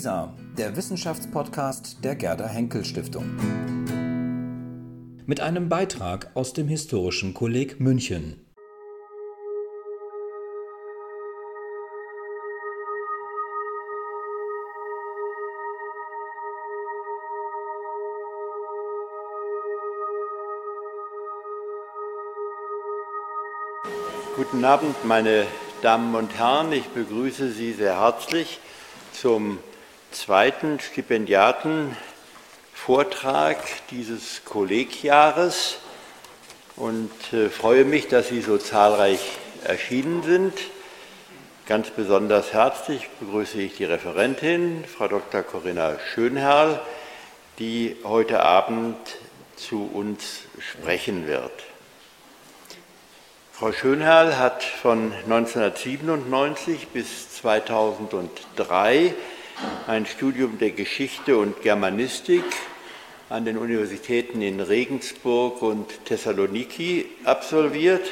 WISA, der Wissenschaftspodcast der Gerda Henkel Stiftung. Mit einem Beitrag aus dem Historischen Kolleg München. Guten Abend, meine Damen und Herren. Ich begrüße Sie sehr herzlich zum zweiten Stipendiatenvortrag dieses Kollegjahres und äh, freue mich, dass Sie so zahlreich erschienen sind. Ganz besonders herzlich begrüße ich die Referentin, Frau Dr. Corinna Schönherr, die heute Abend zu uns sprechen wird. Frau Schönherrl hat von 1997 bis 2003 ein Studium der Geschichte und Germanistik an den Universitäten in Regensburg und Thessaloniki absolviert.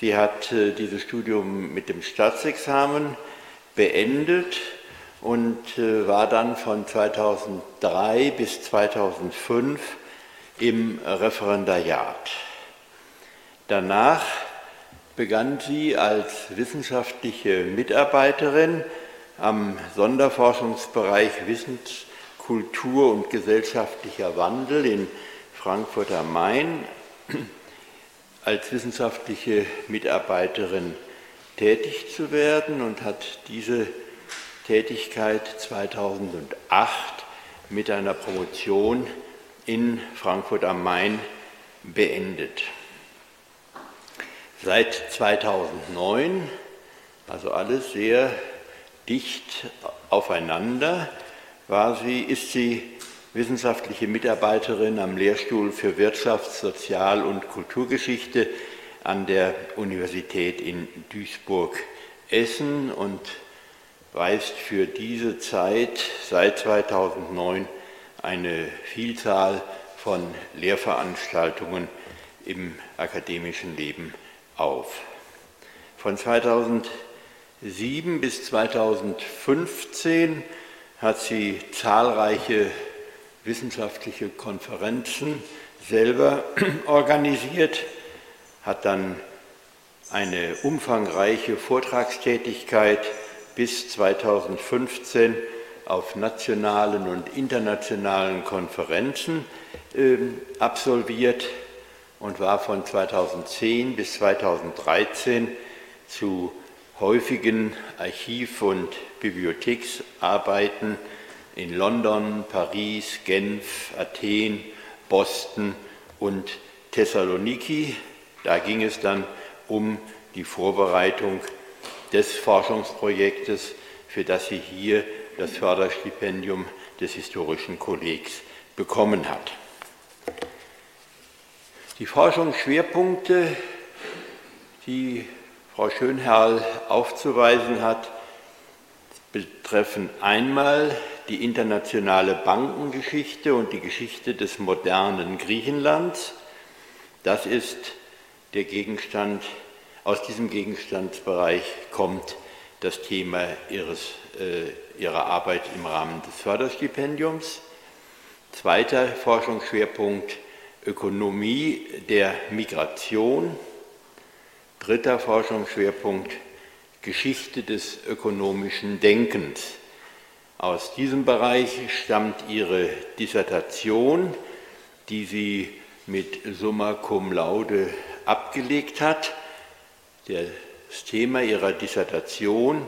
Sie hat äh, dieses Studium mit dem Staatsexamen beendet und äh, war dann von 2003 bis 2005 im Referendariat. Danach begann sie als wissenschaftliche Mitarbeiterin am Sonderforschungsbereich Wissens, Kultur und gesellschaftlicher Wandel in Frankfurt am Main als wissenschaftliche Mitarbeiterin tätig zu werden und hat diese Tätigkeit 2008 mit einer Promotion in Frankfurt am Main beendet. Seit 2009, also alles sehr dicht aufeinander, war sie, ist sie wissenschaftliche Mitarbeiterin am Lehrstuhl für Wirtschafts-, Sozial- und Kulturgeschichte an der Universität in Duisburg-Essen und weist für diese Zeit seit 2009 eine Vielzahl von Lehrveranstaltungen im akademischen Leben auf. Von 2007 bis 2015 hat sie zahlreiche wissenschaftliche Konferenzen selber organisiert, hat dann eine umfangreiche Vortragstätigkeit bis 2015 auf nationalen und internationalen Konferenzen äh, absolviert und war von 2010 bis 2013 zu häufigen Archiv- und Bibliotheksarbeiten in London, Paris, Genf, Athen, Boston und Thessaloniki. Da ging es dann um die Vorbereitung des Forschungsprojektes, für das sie hier das Förderstipendium des Historischen Kollegs bekommen hat. Die Forschungsschwerpunkte, die Frau Schönherrl aufzuweisen hat, betreffen einmal die internationale Bankengeschichte und die Geschichte des modernen Griechenlands. Das ist der Gegenstand, aus diesem Gegenstandsbereich kommt das Thema ihres, äh, ihrer Arbeit im Rahmen des Förderstipendiums. Zweiter Forschungsschwerpunkt Ökonomie der Migration. Dritter Forschungsschwerpunkt Geschichte des ökonomischen Denkens. Aus diesem Bereich stammt ihre Dissertation, die sie mit Summa cum laude abgelegt hat. Das Thema ihrer Dissertation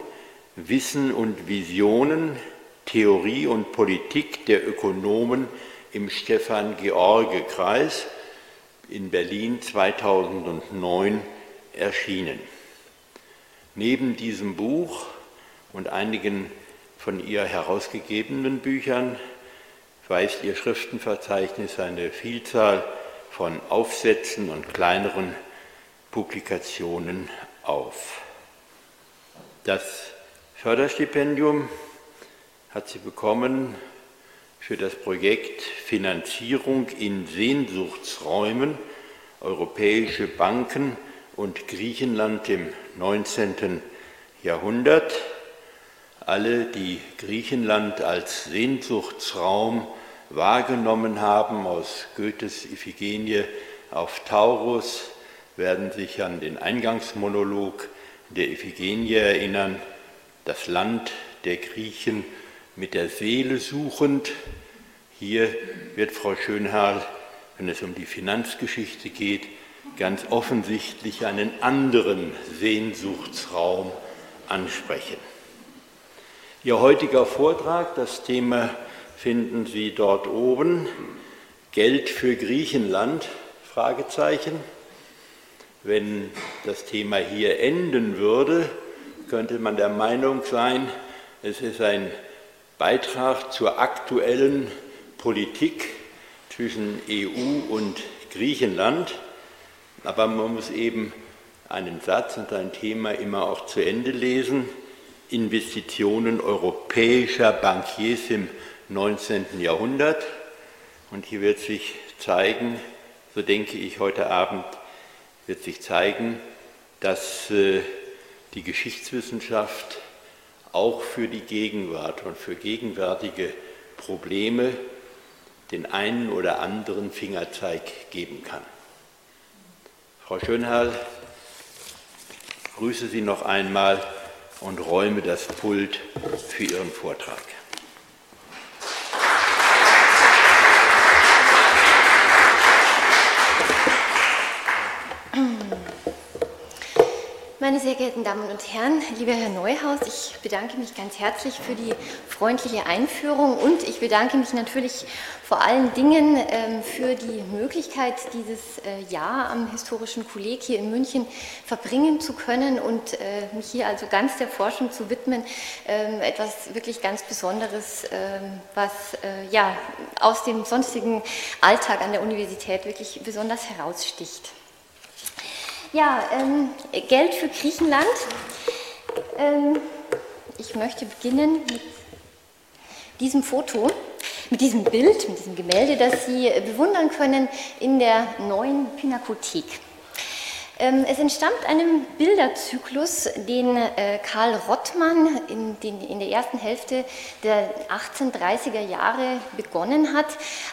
Wissen und Visionen, Theorie und Politik der Ökonomen im Stefan-George-Kreis in Berlin 2009 erschienen. Neben diesem Buch und einigen von ihr herausgegebenen Büchern weist ihr Schriftenverzeichnis eine Vielzahl von Aufsätzen und kleineren Publikationen auf. Das Förderstipendium hat sie bekommen für das Projekt Finanzierung in Sehnsuchtsräumen Europäische Banken und Griechenland im 19. Jahrhundert. alle, die Griechenland als Sehnsuchtsraum wahrgenommen haben, aus Goethes Iphigenie auf Taurus, werden sich an den Eingangsmonolog der Iphigenie erinnern, das Land der Griechen mit der Seele suchend. Hier wird Frau Schönherr, wenn es um die Finanzgeschichte geht, ganz offensichtlich einen anderen Sehnsuchtsraum ansprechen. Ihr heutiger Vortrag, das Thema finden Sie dort oben, Geld für Griechenland, Fragezeichen. Wenn das Thema hier enden würde, könnte man der Meinung sein, es ist ein Beitrag zur aktuellen Politik zwischen EU und Griechenland. Aber man muss eben einen Satz und ein Thema immer auch zu Ende lesen. Investitionen europäischer Bankiers im 19. Jahrhundert. Und hier wird sich zeigen, so denke ich heute Abend, wird sich zeigen, dass äh, die Geschichtswissenschaft auch für die Gegenwart und für gegenwärtige Probleme den einen oder anderen Fingerzeig geben kann. Frau Schönherr, grüße Sie noch einmal und räume das Pult für Ihren Vortrag. Meine sehr geehrten Damen und Herren, lieber Herr Neuhaus, ich bedanke mich ganz herzlich für die freundliche Einführung und ich bedanke mich natürlich vor allen Dingen ähm, für die Möglichkeit, dieses äh, Jahr am Historischen Kolleg hier in München verbringen zu können und äh, mich hier also ganz der Forschung zu widmen. Ähm, etwas wirklich ganz Besonderes, ähm, was äh, ja aus dem sonstigen Alltag an der Universität wirklich besonders heraussticht. Ja, ähm, Geld für Griechenland. Ähm, ich möchte beginnen mit diesem Foto, mit diesem Bild, mit diesem Gemälde, das Sie bewundern können in der neuen Pinakothek. Ähm, es entstammt einem Bilderzyklus, den äh, Karl Rottmann in, den, in, der ersten Hälfte der 1830er Jahre begonnen hat,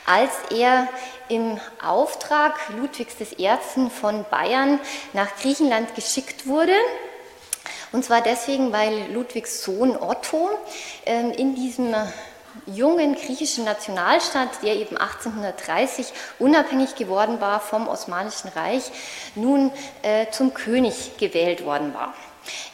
als er im Auftrag Ludwigs I. von Bayern nach Griechenland geschickt wurde. Und zwar deswegen, weil Ludwigs Sohn Otto ähm, in diesem jungen griechischen Nationalstaat, der eben 1830 unabhängig geworden war vom Osmanischen Reich, nun äh, zum König gewählt worden war.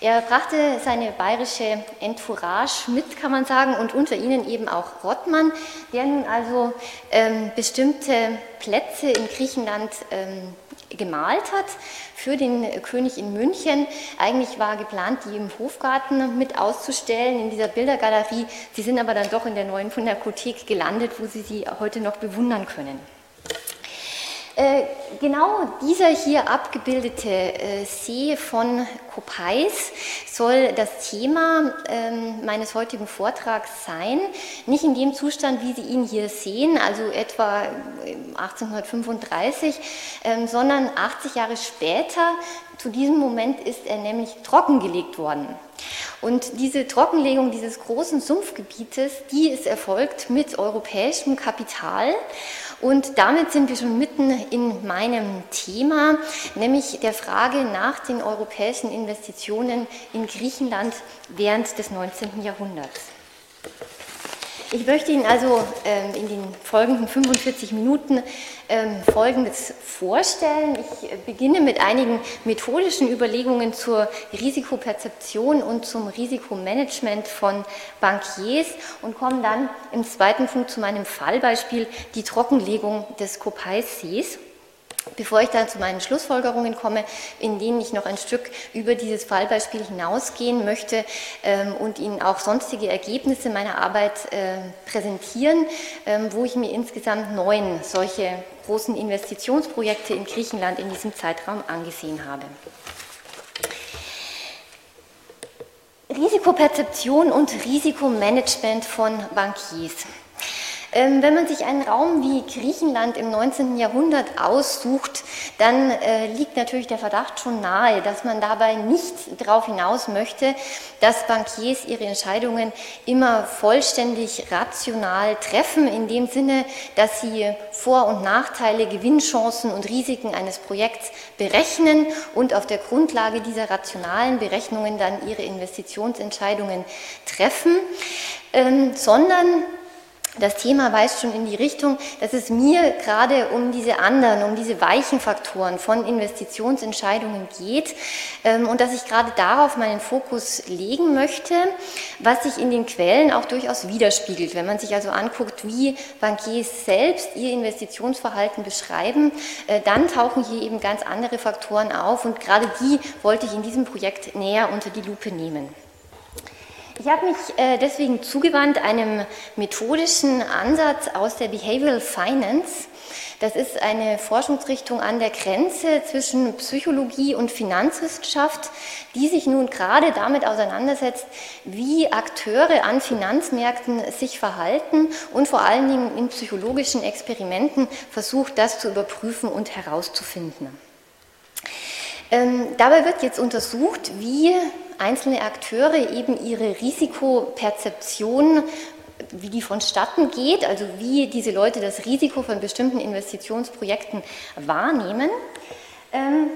Er brachte seine bayerische Entourage mit, kann man sagen, und unter ihnen eben auch Rottmann, der nun also ähm, bestimmte Plätze in Griechenland ähm, gemalt hat für den König in München. Eigentlich war geplant, die im Hofgarten mit auszustellen in dieser Bildergalerie. Sie sind aber dann doch in der neuen Pinakothek gelandet, wo Sie sie heute noch bewundern können. Äh, genau dieser hier abgebildete äh, See von Kopais soll das Thema ähm, meines heutigen Vortrags sein. Nicht in dem Zustand, wie Sie ihn hier sehen, also etwa 1835, ähm, sondern 80 Jahre später. Zu diesem Moment ist er nämlich trockengelegt worden. Und diese Trockenlegung dieses großen Sumpfgebietes, die ist erfolgt mit europäischem Kapital. Und damit sind wir schon mitten in meinem Thema, nämlich der Frage nach den europäischen Investitionen in Griechenland während des 19. Jahrhunderts. Ich möchte Ihnen also ähm, in den folgenden 45 Minuten ähm, Folgendes vorstellen. Ich beginne mit einigen methodischen Überlegungen zur Risikoperzeption und zum Risikomanagement von Bankiers und komme dann im zweiten Punkt zu meinem Fallbeispiel, die Trockenlegung des Kopais-Sees. Bevor ich dann zu meinen Schlussfolgerungen komme, in denen ich noch ein Stück über dieses Fallbeispiel hinausgehen möchte ähm, und Ihnen auch sonstige Ergebnisse meiner Arbeit äh, präsentieren, ähm, wo ich mir insgesamt neun solche großen Investitionsprojekte in Griechenland in diesem Zeitraum angesehen habe. Risikoperzeption und Risikomanagement von Bankiers. Ähm, wenn man sich einen Raum wie Griechenland im 19. Jahrhundert aussucht, dann äh, liegt natürlich der Verdacht schon nahe, dass man dabei nicht darauf hinaus möchte, dass Bankiers ihre Entscheidungen immer vollständig rational treffen, in dem Sinne, dass sie Vor- und Nachteile, Gewinnchancen und Risiken eines Projekts berechnen und auf der Grundlage dieser rationalen Berechnungen dann ihre Investitionsentscheidungen treffen, ähm, sondern das Thema weist schon in die Richtung, dass es mir gerade um diese anderen, um diese weichen Faktoren von Investitionsentscheidungen geht ähm, und dass ich gerade darauf meinen Fokus legen möchte, was sich in den Quellen auch durchaus widerspiegelt. Wenn man sich also anguckt, wie Bankiers selbst ihr Investitionsverhalten beschreiben, äh, dann tauchen hier eben ganz andere Faktoren auf und gerade die wollte ich in diesem Projekt näher unter die Lupe nehmen. Ich habe mich äh, deswegen zugewandt einem methodischen Ansatz aus der Behavioral Finance. Das ist eine Forschungsrichtung an der Grenze zwischen Psychologie und Finanzwissenschaft, die sich nun gerade damit auseinandersetzt, wie Akteure an Finanzmärkten sich verhalten und vor allen Dingen in psychologischen Experimenten versucht, das zu überprüfen und herauszufinden. Ähm, dabei wird jetzt untersucht, wie einzelne Akteure eben ihre Risikoperzeption, wie die vonstatten geht, also wie diese Leute das Risiko von bestimmten Investitionsprojekten wahrnehmen. Ähm,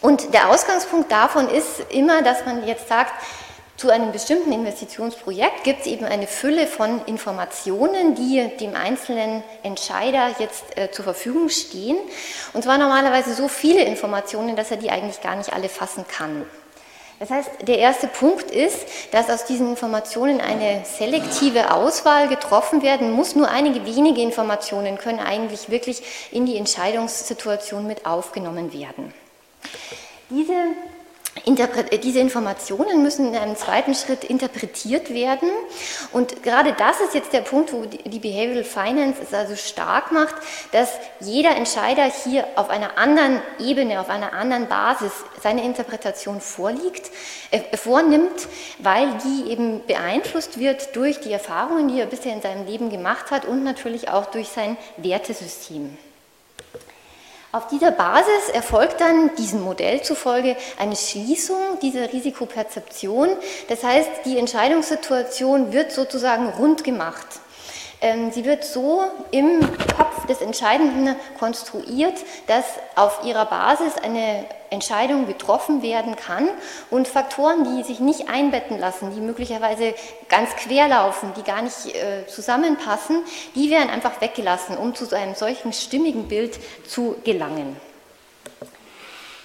und der Ausgangspunkt davon ist immer, dass man jetzt sagt, zu einem bestimmten Investitionsprojekt gibt es eben eine Fülle von Informationen, die dem einzelnen Entscheider jetzt äh, zur Verfügung stehen. Und zwar normalerweise so viele Informationen, dass er die eigentlich gar nicht alle fassen kann. Das heißt, der erste Punkt ist, dass aus diesen Informationen eine selektive Auswahl getroffen werden muss. Nur einige wenige Informationen können eigentlich wirklich in die Entscheidungssituation mit aufgenommen werden. Diese diese Informationen müssen in einem zweiten Schritt interpretiert werden. Und gerade das ist jetzt der Punkt, wo die Behavioral Finance es also stark macht, dass jeder Entscheider hier auf einer anderen Ebene, auf einer anderen Basis seine Interpretation vorliegt, äh, vornimmt, weil die eben beeinflusst wird durch die Erfahrungen, die er bisher in seinem Leben gemacht hat und natürlich auch durch sein Wertesystem. Auf dieser Basis erfolgt dann diesem Modell zufolge eine Schließung dieser Risikoperzeption. Das heißt, die Entscheidungssituation wird sozusagen rund gemacht. Ähm, sie wird so im Kopf des Entscheidenden konstruiert, dass auf ihrer Basis eine Entscheidung getroffen werden kann und Faktoren, die sich nicht einbetten lassen, die möglicherweise ganz quer laufen, die gar nicht äh, zusammenpassen, die werden einfach weggelassen, um zu einem solchen stimmigen Bild zu gelangen.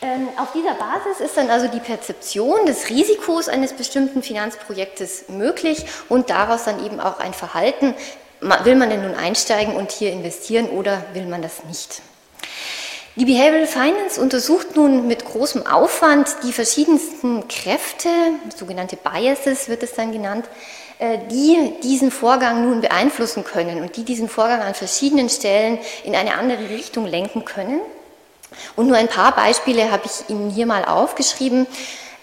Ähm, auf dieser Basis ist dann also die Perzeption des Risikos eines bestimmten Finanzprojektes möglich und daraus dann eben auch ein Verhalten will man denn nun einsteigen und hier investieren oder will man das nicht? Die Behavioral Finance untersucht nun mit großem Aufwand die verschiedensten Kräfte, sogenannte Biases wird es dann genannt, äh, die diesen Vorgang nun beeinflussen können und die diesen Vorgang an verschiedenen Stellen in eine andere Richtung lenken können. Und nur ein paar Beispiele habe ich Ihnen hier mal aufgeschrieben.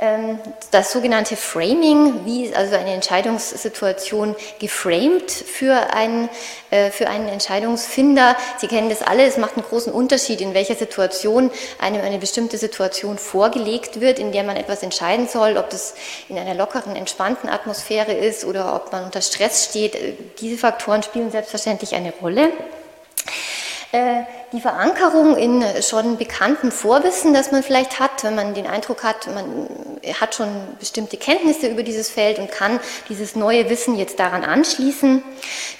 Ähm, das sogenannte Framing, wie ist also eine Entscheidungssituation geframed für einen, äh, für einen Entscheidungsfinder. Sie kennen das alle, es macht einen großen Unterschied, in welcher Situation einem eine bestimmte Situation vorgelegt wird, in der man etwas entscheiden soll, ob das in einer lockeren, entspannten Atmosphäre ist oder ob man unter Stress steht. Äh, diese Faktoren spielen selbstverständlich eine Rolle. Äh, die Verankerung in schon bekannten Vorwissen, das man vielleicht hat, wenn man den Eindruck hat, man hat schon bestimmte Kenntnisse über dieses Feld und kann dieses neue Wissen jetzt daran anschließen.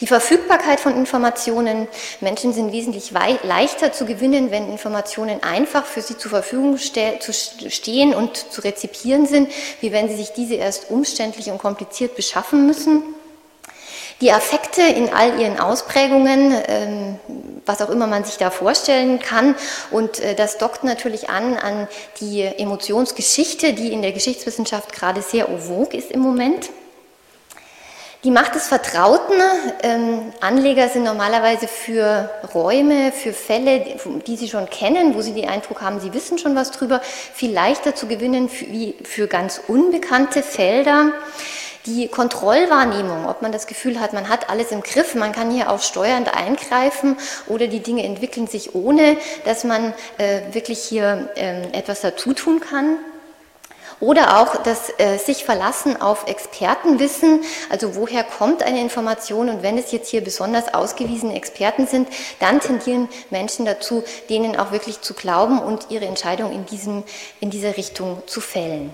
Die Verfügbarkeit von Informationen. Menschen sind wesentlich leichter zu gewinnen, wenn Informationen einfach für sie zur Verfügung ste zu stehen und zu rezipieren sind, wie wenn sie sich diese erst umständlich und kompliziert beschaffen müssen. Die Affekte in all ihren Ausprägungen, ähm, was auch immer man sich da vorstellen kann. Und äh, das dockt natürlich an an die Emotionsgeschichte, die in der Geschichtswissenschaft gerade sehr vogue ist im Moment. Die Macht des Vertrauten. Ähm, Anleger sind normalerweise für Räume, für Fälle, die sie schon kennen, wo sie den Eindruck haben, sie wissen schon was drüber, viel leichter zu gewinnen wie für ganz unbekannte Felder. Die Kontrollwahrnehmung, ob man das Gefühl hat, man hat alles im Griff, man kann hier auch steuernd eingreifen oder die Dinge entwickeln sich ohne, dass man äh, wirklich hier äh, etwas dazu tun kann. Oder auch das äh, sich verlassen auf Expertenwissen, also woher kommt eine Information und wenn es jetzt hier besonders ausgewiesene Experten sind, dann tendieren Menschen dazu, denen auch wirklich zu glauben und ihre Entscheidung in, diesem, in dieser Richtung zu fällen.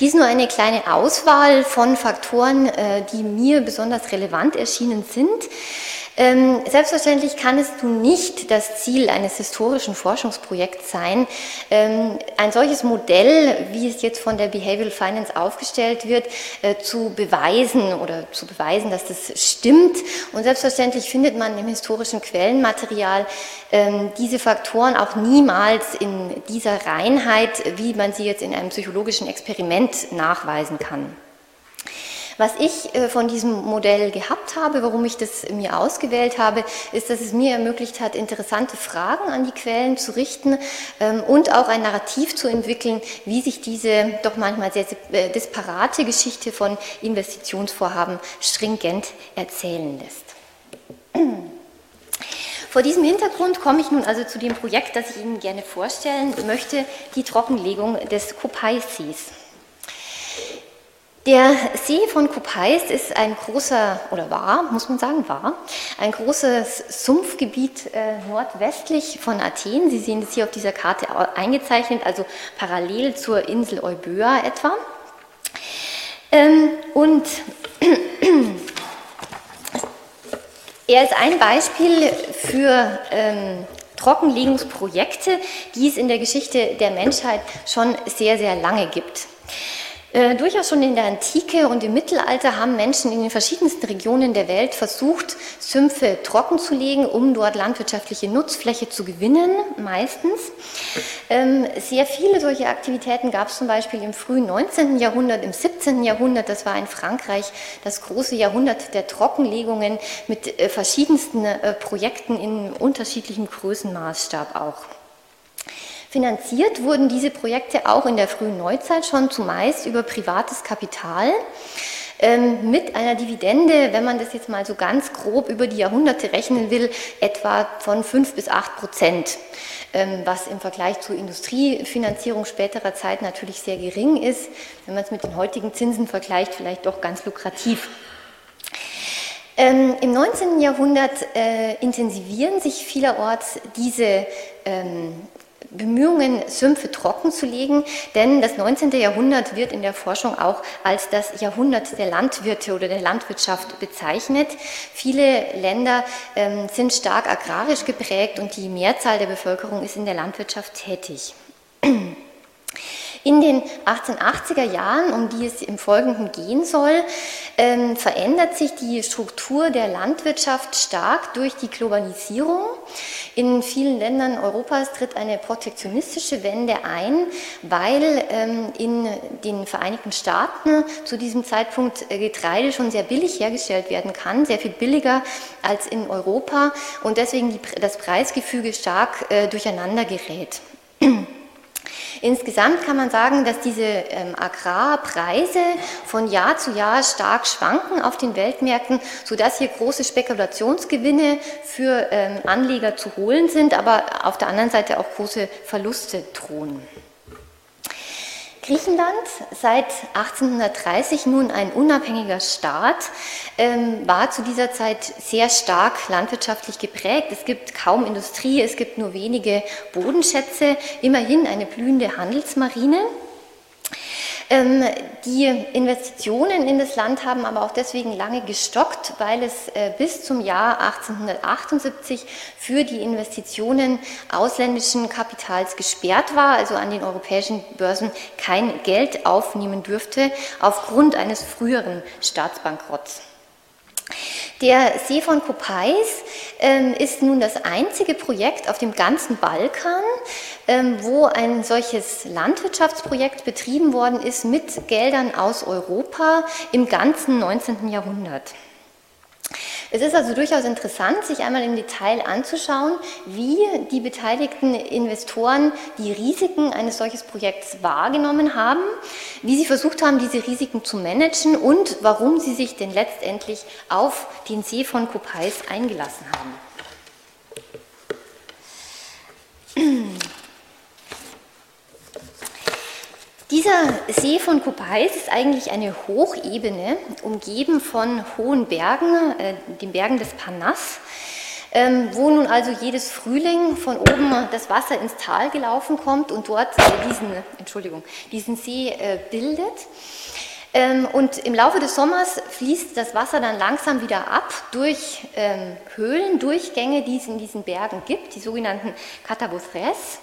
Dies nur eine kleine Auswahl von Faktoren, äh, die mir besonders relevant erschienen sind. Ähm, selbstverständlich kann es nun nicht das Ziel eines historischen Forschungsprojekts sein, ähm, ein solches Modell, wie es jetzt von der Behavioral Finance aufgestellt wird, äh, zu beweisen oder zu beweisen, dass das stimmt. Und selbstverständlich findet man im historischen Quellenmaterial ähm, diese Faktoren auch niemals in dieser Reinheit, wie man sie jetzt in einem psychologischen Experiment nachweisen kann. Was ich äh, von diesem Modell gehabt habe, warum ich das mir ausgewählt habe, ist, dass es mir ermöglicht hat, interessante Fragen an die Quellen zu richten ähm, und auch ein Narrativ zu entwickeln, wie sich diese doch manchmal sehr äh, disparate Geschichte von Investitionsvorhaben stringent erzählen lässt. Vor diesem Hintergrund komme ich nun also zu dem Projekt, das ich Ihnen gerne vorstellen möchte, die Trockenlegung des Kopaisees. Der See von Kupais ist ein großer, oder war, muss man sagen, war, ein großes Sumpfgebiet äh, nordwestlich von Athen. Sie sehen das hier auf dieser Karte eingezeichnet, also parallel zur Insel Euböa etwa. Ähm, und er ist ein Beispiel für ähm, Trockenlegungsprojekte, die es in der Geschichte der Menschheit schon sehr, sehr lange gibt. Äh, durchaus schon in der Antike und im Mittelalter haben Menschen in den verschiedensten Regionen der Welt versucht, Sümpfe trocken zu legen, um dort landwirtschaftliche Nutzfläche zu gewinnen, meistens. Ähm, sehr viele solche Aktivitäten gab es zum Beispiel im frühen 19. Jahrhundert, im 17. Jahrhundert, das war in Frankreich das große Jahrhundert der Trockenlegungen mit äh, verschiedensten äh, Projekten in unterschiedlichem Größenmaßstab auch. Finanziert wurden diese Projekte auch in der frühen Neuzeit schon zumeist über privates Kapital ähm, mit einer Dividende, wenn man das jetzt mal so ganz grob über die Jahrhunderte rechnen will, etwa von 5 bis 8 Prozent, ähm, was im Vergleich zur Industriefinanzierung späterer Zeit natürlich sehr gering ist, wenn man es mit den heutigen Zinsen vergleicht, vielleicht doch ganz lukrativ. Ähm, Im 19. Jahrhundert äh, intensivieren sich vielerorts diese Bemühungen, Sümpfe trocken zu legen, denn das 19. Jahrhundert wird in der Forschung auch als das Jahrhundert der Landwirte oder der Landwirtschaft bezeichnet. Viele Länder ähm, sind stark agrarisch geprägt und die Mehrzahl der Bevölkerung ist in der Landwirtschaft tätig. In den 1880er Jahren, um die es im Folgenden gehen soll, ähm, verändert sich die Struktur der Landwirtschaft stark durch die Globalisierung. In vielen Ländern Europas tritt eine protektionistische Wende ein, weil ähm, in den Vereinigten Staaten zu diesem Zeitpunkt äh, Getreide schon sehr billig hergestellt werden kann, sehr viel billiger als in Europa und deswegen das Preisgefüge stark äh, durcheinander gerät. Insgesamt kann man sagen, dass diese ähm, Agrarpreise von Jahr zu Jahr stark schwanken auf den Weltmärkten, sodass hier große Spekulationsgewinne für ähm, Anleger zu holen sind, aber auf der anderen Seite auch große Verluste drohen. Griechenland, seit 1830 nun ein unabhängiger Staat, ähm, war zu dieser Zeit sehr stark landwirtschaftlich geprägt. Es gibt kaum Industrie, es gibt nur wenige Bodenschätze, immerhin eine blühende Handelsmarine. Ähm, die Investitionen in das Land haben aber auch deswegen lange gestockt, weil es äh, bis zum Jahr 1878 für die Investitionen ausländischen Kapitals gesperrt war, also an den europäischen Börsen kein Geld aufnehmen dürfte, aufgrund eines früheren Staatsbankrotts. Der See von Kopais ähm, ist nun das einzige Projekt auf dem ganzen Balkan, ähm, wo ein solches Landwirtschaftsprojekt betrieben worden ist mit Geldern aus Europa im ganzen 19. Jahrhundert. Es ist also durchaus interessant, sich einmal im Detail anzuschauen, wie die beteiligten Investoren die Risiken eines solches Projekts wahrgenommen haben, wie sie versucht haben, diese Risiken zu managen und warum sie sich denn letztendlich auf den See von Kopais eingelassen haben. Dieser See von Kopais ist eigentlich eine Hochebene, umgeben von hohen Bergen, äh, den Bergen des Parnass, ähm, wo nun also jedes Frühling von oben das Wasser ins Tal gelaufen kommt und dort äh, diesen, Entschuldigung, diesen See äh, bildet. Ähm, und im Laufe des Sommers fließt das Wasser dann langsam wieder ab durch ähm, Höhlendurchgänge, die es in diesen Bergen gibt, die sogenannten Catabothres.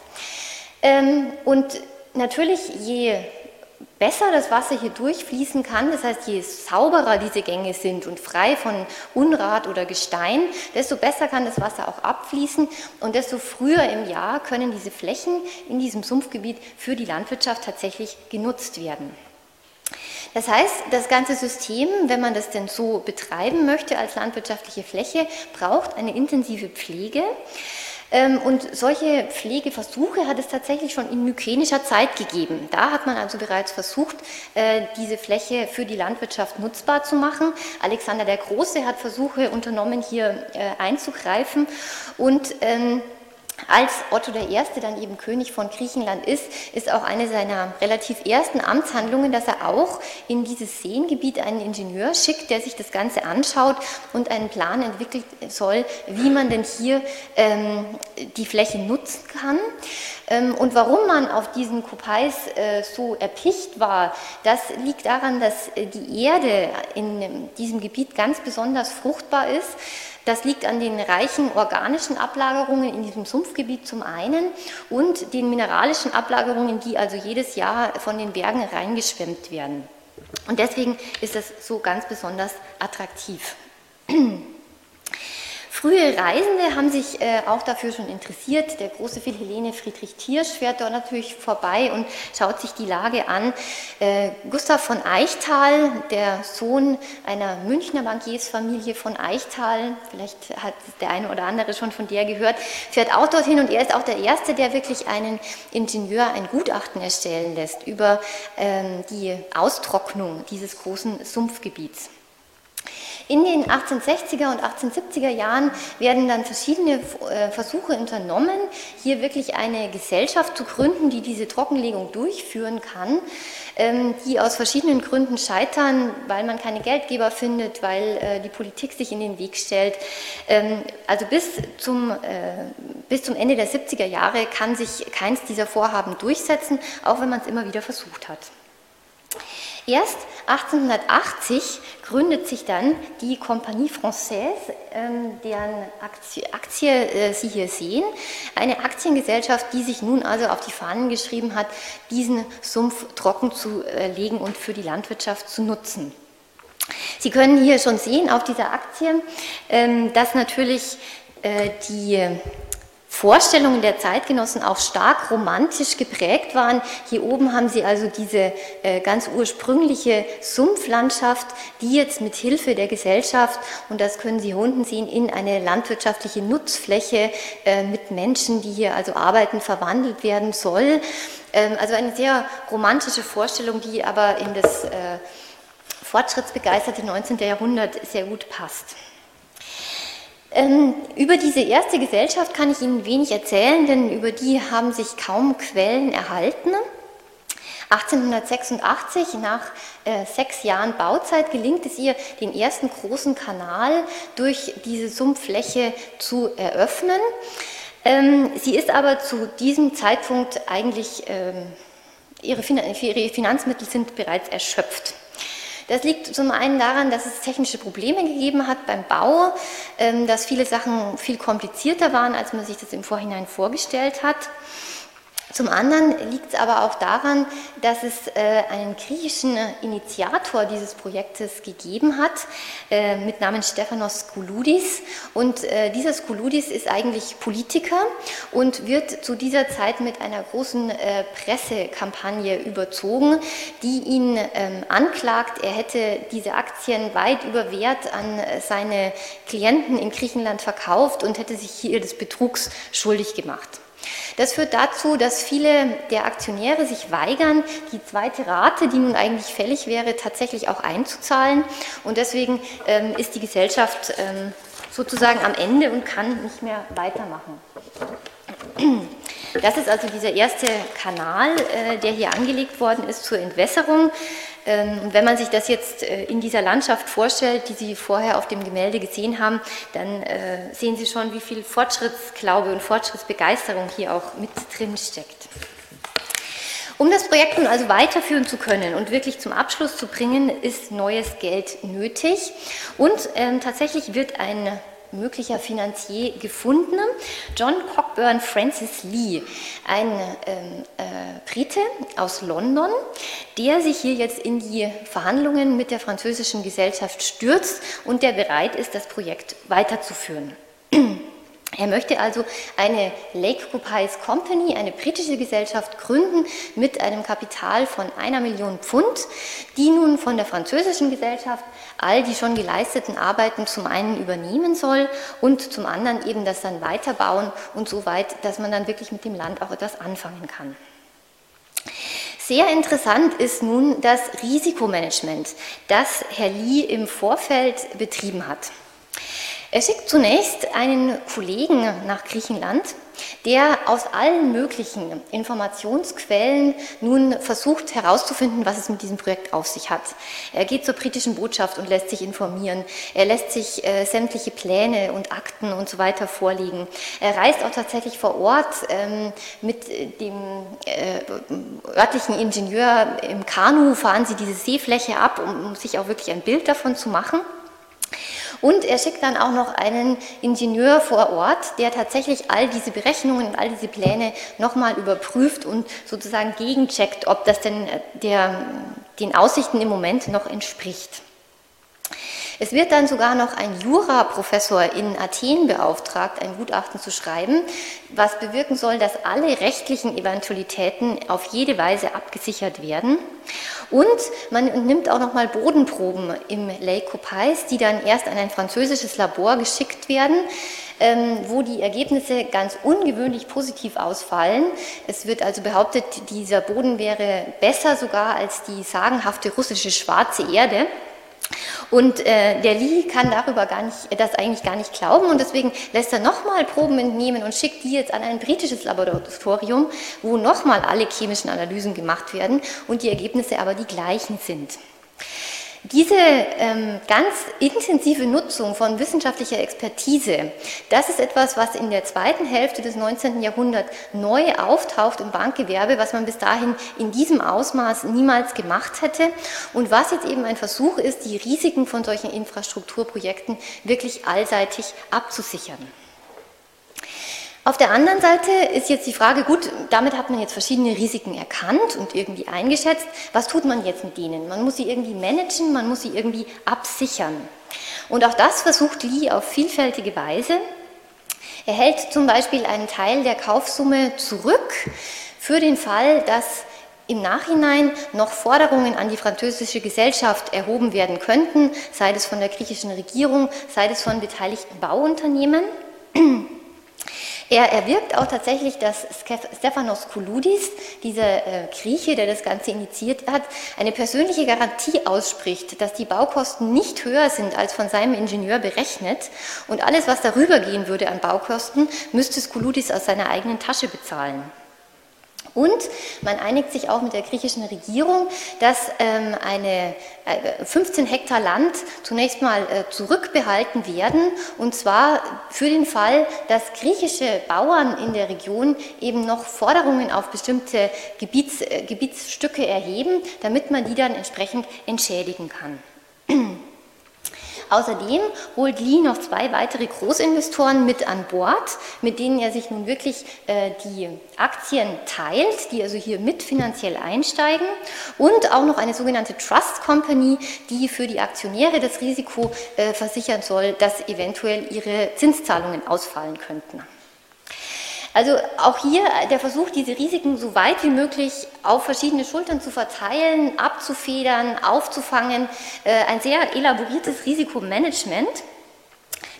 Ähm, und natürlich, je besser das Wasser hier durchfließen kann, das heißt, je sauberer diese Gänge sind und frei von Unrat oder Gestein, desto besser kann das Wasser auch abfließen und desto früher im Jahr können diese Flächen in diesem Sumpfgebiet für die Landwirtschaft tatsächlich genutzt werden. Das heißt, das ganze System, wenn man das denn so betreiben möchte als landwirtschaftliche Fläche, braucht eine intensive Pflege. Ähm, und solche Pflegeversuche hat es tatsächlich schon in mykenischer Zeit gegeben. Da hat man also bereits versucht, äh, diese Fläche für die Landwirtschaft nutzbar zu machen. Alexander der Große hat Versuche unternommen, hier äh, einzugreifen und ähm, als Otto I. dann eben König von Griechenland ist, ist auch eine seiner relativ ersten Amtshandlungen, dass er auch in dieses Seengebiet einen Ingenieur schickt, der sich das Ganze anschaut und einen Plan entwickeln soll, wie man denn hier ähm, die Fläche nutzen kann. Ähm, und warum man auf diesen Kopais äh, so erpicht war, das liegt daran, dass äh, die Erde in diesem Gebiet ganz besonders fruchtbar ist. Das liegt an den reichen organischen Ablagerungen in diesem Sumpfgebiet zum einen und den mineralischen Ablagerungen, die also jedes Jahr von den Bergen reingeschwemmt werden. Und deswegen ist das so ganz besonders attraktiv. Frühe Reisende haben sich äh, auch dafür schon interessiert. Der große Philhellene Friedrich Thiersch fährt dort natürlich vorbei und schaut sich die Lage an. Äh, Gustav von Eichtal, der Sohn einer Münchner Bankiersfamilie von Eichtal, vielleicht hat der eine oder andere schon von der gehört, fährt auch dorthin und er ist auch der Erste, der wirklich einen Ingenieur ein Gutachten erstellen lässt über ähm, die Austrocknung dieses großen Sumpfgebiets. In den 1860er und 1870er Jahren werden dann verschiedene äh, Versuche unternommen, hier wirklich eine Gesellschaft zu gründen, die diese Trockenlegung durchführen kann, ähm, die aus verschiedenen Gründen scheitern, weil man keine Geldgeber findet, weil äh, die Politik sich in den Weg stellt. Ähm, also bis zum, äh, bis zum Ende der 70er Jahre kann sich keins dieser Vorhaben durchsetzen, auch wenn man es immer wieder versucht hat. Erst 1880 gründet sich dann die Compagnie Française, ähm, deren Aktie, Aktie äh, Sie hier sehen. Eine Aktiengesellschaft, die sich nun also auf die Fahnen geschrieben hat, diesen Sumpf trocken zu äh, legen und für die Landwirtschaft zu nutzen. Sie können hier schon sehen auf dieser Aktie, ähm, dass natürlich äh, die Vorstellungen der Zeitgenossen auch stark romantisch geprägt waren. Hier oben haben Sie also diese äh, ganz ursprüngliche Sumpflandschaft, die jetzt mit Hilfe der Gesellschaft, und das können Sie hier unten sehen, in eine landwirtschaftliche Nutzfläche äh, mit Menschen, die hier also arbeiten, verwandelt werden soll. Ähm, also eine sehr romantische Vorstellung, die aber in das äh, fortschrittsbegeisterte 19. Jahrhundert sehr gut passt. Ähm, über diese erste Gesellschaft kann ich Ihnen wenig erzählen, denn über die haben sich kaum Quellen erhalten. 1886, nach äh, sechs Jahren Bauzeit, gelingt es ihr, den ersten großen Kanal durch diese Sumpffläche zu eröffnen. Ähm, sie ist aber zu diesem Zeitpunkt eigentlich, ähm, ihre, ihre Finanzmittel sind bereits erschöpft. Das liegt zum einen daran, dass es technische Probleme gegeben hat beim Bau, ähm, dass viele Sachen viel komplizierter waren, als man sich das im Vorhinein vorgestellt hat. Zum anderen liegt es aber auch daran, dass es äh, einen griechischen Initiator dieses Projektes gegeben hat, äh, mit Namen Stephanos Kouloudis. Und äh, dieser Kouloudis ist eigentlich Politiker und wird zu dieser Zeit mit einer großen Pressekampagne überzogen, die ihn ähm, anklagt, er hätte diese Aktien weit über Wert an seine Klienten in Griechenland verkauft und hätte sich hier des Betrugs schuldig gemacht. Das führt dazu, dass viele der Aktionäre sich weigern, die zweite Rate, die nun eigentlich fällig wäre, tatsächlich auch einzuzahlen. Und deswegen ähm, ist die Gesellschaft ähm, sozusagen am Ende und kann nicht mehr weitermachen. Das ist also dieser erste Kanal, äh, der hier angelegt worden ist zur Entwässerung. Ähm, wenn man sich das jetzt äh, in dieser Landschaft vorstellt, die Sie vorher auf dem Gemälde gesehen haben, dann äh, sehen Sie schon, wie viel Fortschrittsglaube und Fortschrittsbegeisterung hier auch mit drin steckt. Um das Projekt nun also weiterführen zu können und wirklich zum Abschluss zu bringen, ist neues Geld nötig. Und ähm, tatsächlich wird ein möglicher Finanzier gefunden. John Cockburn Francis Lee, ein ähm, äh, Brite aus London, der sich hier jetzt in die Verhandlungen mit der französischen Gesellschaft stürzt und der bereit ist, das Projekt weiterzuführen. Er möchte also eine Lake Groupies Company, eine britische Gesellschaft, gründen mit einem Kapital von einer Million Pfund, die nun von der französischen Gesellschaft all die schon geleisteten Arbeiten zum einen übernehmen soll und zum anderen eben das dann weiterbauen und so weit, dass man dann wirklich mit dem Land auch etwas anfangen kann. Sehr interessant ist nun das Risikomanagement, das Herr Lee im Vorfeld betrieben hat. Er schickt zunächst einen Kollegen nach Griechenland, der aus allen möglichen Informationsquellen nun versucht herauszufinden, was es mit diesem Projekt auf sich hat. Er geht zur britischen Botschaft und lässt sich informieren. Er lässt sich äh, sämtliche Pläne und Akten und so weiter vorlegen. Er reist auch tatsächlich vor Ort ähm, mit dem äh, örtlichen Ingenieur im Kanu, fahren sie diese Seefläche ab, um, um sich auch wirklich ein Bild davon zu machen. Und er schickt dann auch noch einen Ingenieur vor Ort, der tatsächlich all diese Berechnungen und all diese Pläne nochmal überprüft und sozusagen gegencheckt, ob das denn äh, der, den Aussichten im Moment noch entspricht. Es wird dann sogar noch ein Juraprofessor in Athen beauftragt, ein Gutachten zu schreiben, was bewirken soll, dass alle rechtlichen Eventualitäten auf jede Weise abgesichert werden. Und man nimmt auch nochmal Bodenproben im Lake Copais, die dann erst an ein französisches Labor geschickt werden, ähm, wo die Ergebnisse ganz ungewöhnlich positiv ausfallen. Es wird also behauptet, dieser Boden wäre besser sogar als die sagenhafte russische schwarze Erde. Und äh, der Lee kann darüber gar nicht, das eigentlich gar nicht glauben und deswegen lässt er nochmal Proben entnehmen und schickt die jetzt an ein britisches Laboratorium, wo nochmal alle chemischen Analysen gemacht werden und die Ergebnisse aber die gleichen sind. Diese ähm, ganz intensive Nutzung von wissenschaftlicher Expertise, das ist etwas, was in der zweiten Hälfte des 19. Jahrhunderts neu auftaucht im Bankgewerbe, was man bis dahin in diesem Ausmaß niemals gemacht hätte und was jetzt eben ein Versuch ist, die Risiken von solchen Infrastrukturprojekten wirklich allseitig abzusichern. Auf der anderen Seite ist jetzt die Frage, gut, damit hat man jetzt verschiedene Risiken erkannt und irgendwie eingeschätzt. Was tut man jetzt mit denen? Man muss sie irgendwie managen, man muss sie irgendwie absichern. Und auch das versucht Lee auf vielfältige Weise. Er hält zum Beispiel einen Teil der Kaufsumme zurück für den Fall, dass im Nachhinein noch Forderungen an die französische Gesellschaft erhoben werden könnten, sei es von der griechischen Regierung, sei es von beteiligten Bauunternehmen. Er erwirkt auch tatsächlich, dass Stephanos Kouloudis, dieser äh, Grieche, der das Ganze initiiert hat, eine persönliche Garantie ausspricht, dass die Baukosten nicht höher sind als von seinem Ingenieur berechnet und alles, was darüber gehen würde an Baukosten, müsste Kouloudis aus seiner eigenen Tasche bezahlen. Und man einigt sich auch mit der griechischen Regierung, dass ähm, eine, äh, 15 Hektar Land zunächst mal äh, zurückbehalten werden, und zwar für den Fall, dass griechische Bauern in der Region eben noch Forderungen auf bestimmte Gebiets, äh, Gebietsstücke erheben, damit man die dann entsprechend entschädigen kann. Außerdem holt Lee noch zwei weitere Großinvestoren mit an Bord, mit denen er sich nun wirklich äh, die Aktien teilt, die also hier mit finanziell einsteigen und auch noch eine sogenannte Trust Company, die für die Aktionäre das Risiko äh, versichern soll, dass eventuell ihre Zinszahlungen ausfallen könnten. Also auch hier der Versuch, diese Risiken so weit wie möglich auf verschiedene Schultern zu verteilen, abzufedern, aufzufangen, äh, ein sehr elaboriertes Risikomanagement.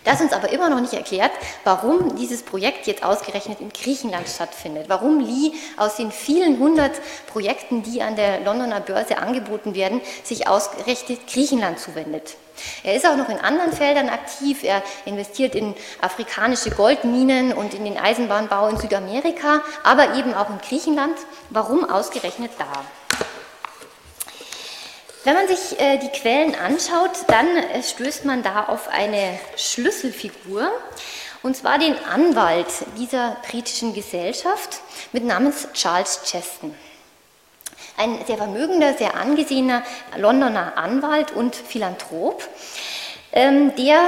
Das uns aber immer noch nicht erklärt, warum dieses Projekt jetzt ausgerechnet in Griechenland stattfindet. Warum Lee aus den vielen hundert Projekten, die an der Londoner Börse angeboten werden, sich ausgerechnet Griechenland zuwendet. Er ist auch noch in anderen Feldern aktiv. Er investiert in afrikanische Goldminen und in den Eisenbahnbau in Südamerika, aber eben auch in Griechenland. Warum ausgerechnet da? Wenn man sich äh, die Quellen anschaut, dann äh, stößt man da auf eine Schlüsselfigur, und zwar den Anwalt dieser britischen Gesellschaft mit Namens Charles Cheston. Ein sehr vermögender, sehr angesehener Londoner Anwalt und Philanthrop, ähm, der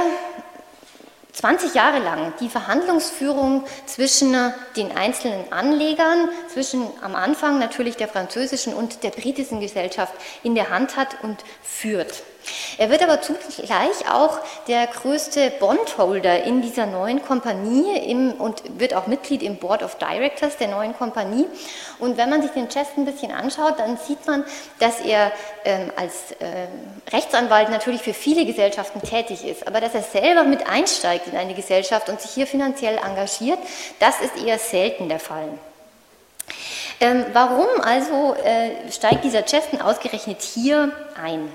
20 Jahre lang die Verhandlungsführung zwischen den einzelnen Anlegern, zwischen am Anfang natürlich der französischen und der britischen Gesellschaft in der Hand hat und führt. Er wird aber zugleich auch der größte Bondholder in dieser neuen Kompanie im, und wird auch Mitglied im Board of Directors der neuen Kompanie. Und wenn man sich den Chest ein bisschen anschaut, dann sieht man, dass er ähm, als äh, Rechtsanwalt natürlich für viele Gesellschaften tätig ist, aber dass er selber mit einsteigt in eine Gesellschaft und sich hier finanziell engagiert, das ist eher selten der Fall. Ähm, warum also äh, steigt dieser Cheston ausgerechnet hier ein?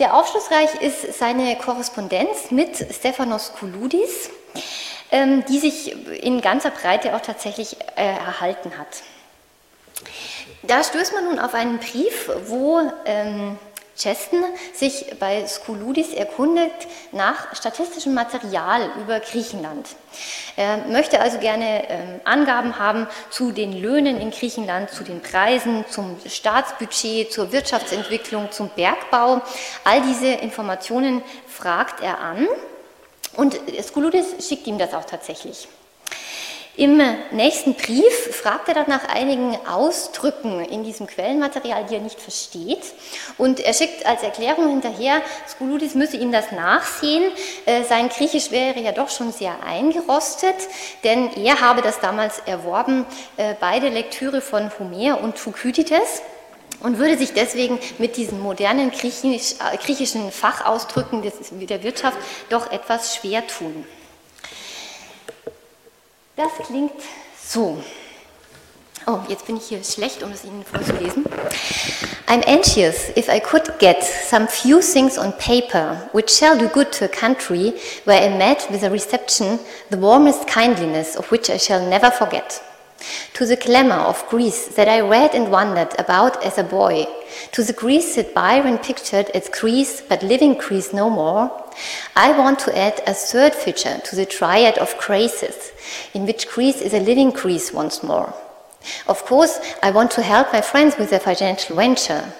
Sehr aufschlussreich ist seine Korrespondenz mit Stephanos Kouloudis, ähm, die sich in ganzer Breite auch tatsächlich äh, erhalten hat. Da stößt man nun auf einen Brief, wo Cheston sich bei Skouloudis erkundet nach statistischem Material über Griechenland. Er möchte also gerne ähm, Angaben haben zu den Löhnen in Griechenland, zu den Preisen, zum Staatsbudget, zur Wirtschaftsentwicklung, zum Bergbau. All diese Informationen fragt er an und Skouloudis schickt ihm das auch tatsächlich. Im nächsten Brief fragt er dann nach einigen Ausdrücken in diesem Quellenmaterial, die er nicht versteht. Und er schickt als Erklärung hinterher, Skouloudis müsse ihm das nachsehen. Äh, sein Griechisch wäre ja doch schon sehr eingerostet, denn er habe das damals erworben äh, bei der Lektüre von Homer und Thukydides und würde sich deswegen mit diesen modernen Griechisch, äh, griechischen Fachausdrücken der Wirtschaft doch etwas schwer tun. Das klingt so. Oh, jetzt bin ich hier schlecht, um es Ihnen vorzulesen. I'm anxious if I could get some few things on paper which shall do good to a country where I met with a reception the warmest kindliness of which I shall never forget. To the glamour of Greece that I read and wondered about as a boy, to the Greece that Byron pictured as Greece but living Greece no more, I want to add a third feature to the triad of graces, in which Greece is a living Greece once more. Of course, I want to help my friends with their financial venture.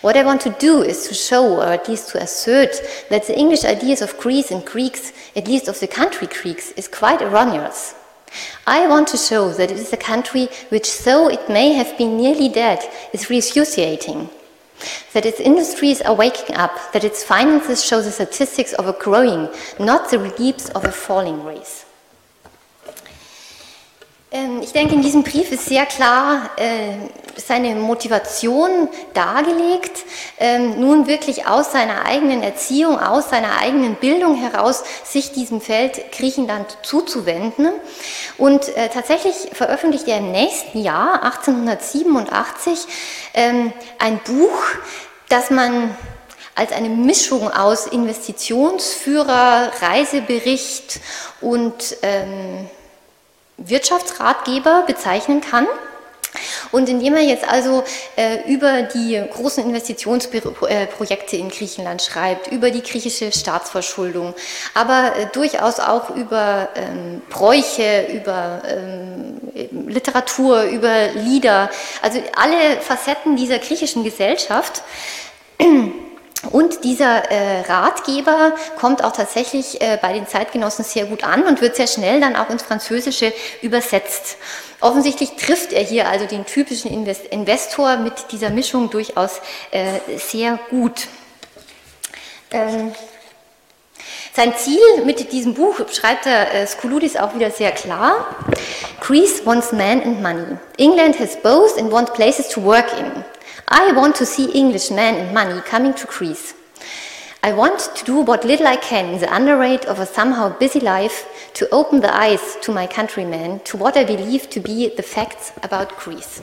What I want to do is to show, or at least to assert, that the English ideas of Greece and Greeks, at least of the country Greeks, is quite erroneous. I want to show that it is a country which, though it may have been nearly dead, is resuscitating. That its industries are waking up, that its finances show the statistics of a growing, not the reliefs of a falling race. Ähm, ich denke, in diesem Brief ist sehr klar äh, seine Motivation dargelegt, ähm, nun wirklich aus seiner eigenen Erziehung, aus seiner eigenen Bildung heraus sich diesem Feld Griechenland zuzuwenden. Und äh, tatsächlich veröffentlicht er im nächsten Jahr, 1887, ähm, ein Buch, das man als eine Mischung aus Investitionsführer, Reisebericht und ähm, Wirtschaftsratgeber bezeichnen kann. Und indem er jetzt also äh, über die großen Investitionsprojekte in Griechenland schreibt, über die griechische Staatsverschuldung, aber äh, durchaus auch über ähm, Bräuche, über ähm, Literatur, über Lieder, also alle Facetten dieser griechischen Gesellschaft, Und dieser äh, Ratgeber kommt auch tatsächlich äh, bei den Zeitgenossen sehr gut an und wird sehr schnell dann auch ins Französische übersetzt. Offensichtlich trifft er hier also den typischen Invest Investor mit dieser Mischung durchaus äh, sehr gut. Ähm, sein Ziel mit diesem Buch schreibt der äh, Skouloudis auch wieder sehr klar. Greece wants man and money. England has both and wants places to work in. I want to see English men and money coming to Greece. I want to do what little I can in the underrate of a somehow busy life to open the eyes to my countrymen to what I believe to be the facts about Greece.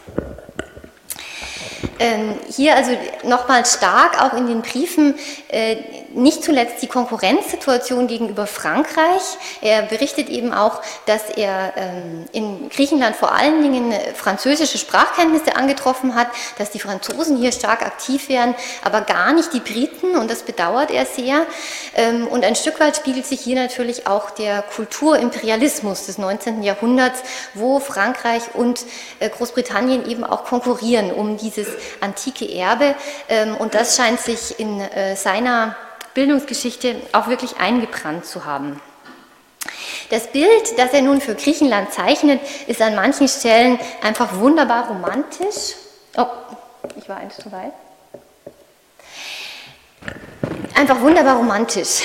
Ähm, hier also nochmal stark auch in den Briefen äh, nicht zuletzt die Konkurrenzsituation gegenüber Frankreich. Er berichtet eben auch, dass er ähm, in Griechenland vor allen Dingen französische Sprachkenntnisse angetroffen hat, dass die Franzosen hier stark aktiv wären, aber gar nicht die Briten und das bedauert er sehr. Ähm, und ein Stück weit spiegelt sich hier natürlich auch der Kulturimperialismus des 19. Jahrhunderts, wo Frankreich und äh, Großbritannien eben auch konkurrieren um dieses antike Erbe. Ähm, und das scheint sich in äh, seiner Bildungsgeschichte auch wirklich eingebrannt zu haben. Das Bild, das er nun für Griechenland zeichnet, ist an manchen Stellen einfach wunderbar romantisch. Oh, ich war eins zu weit. Einfach wunderbar romantisch.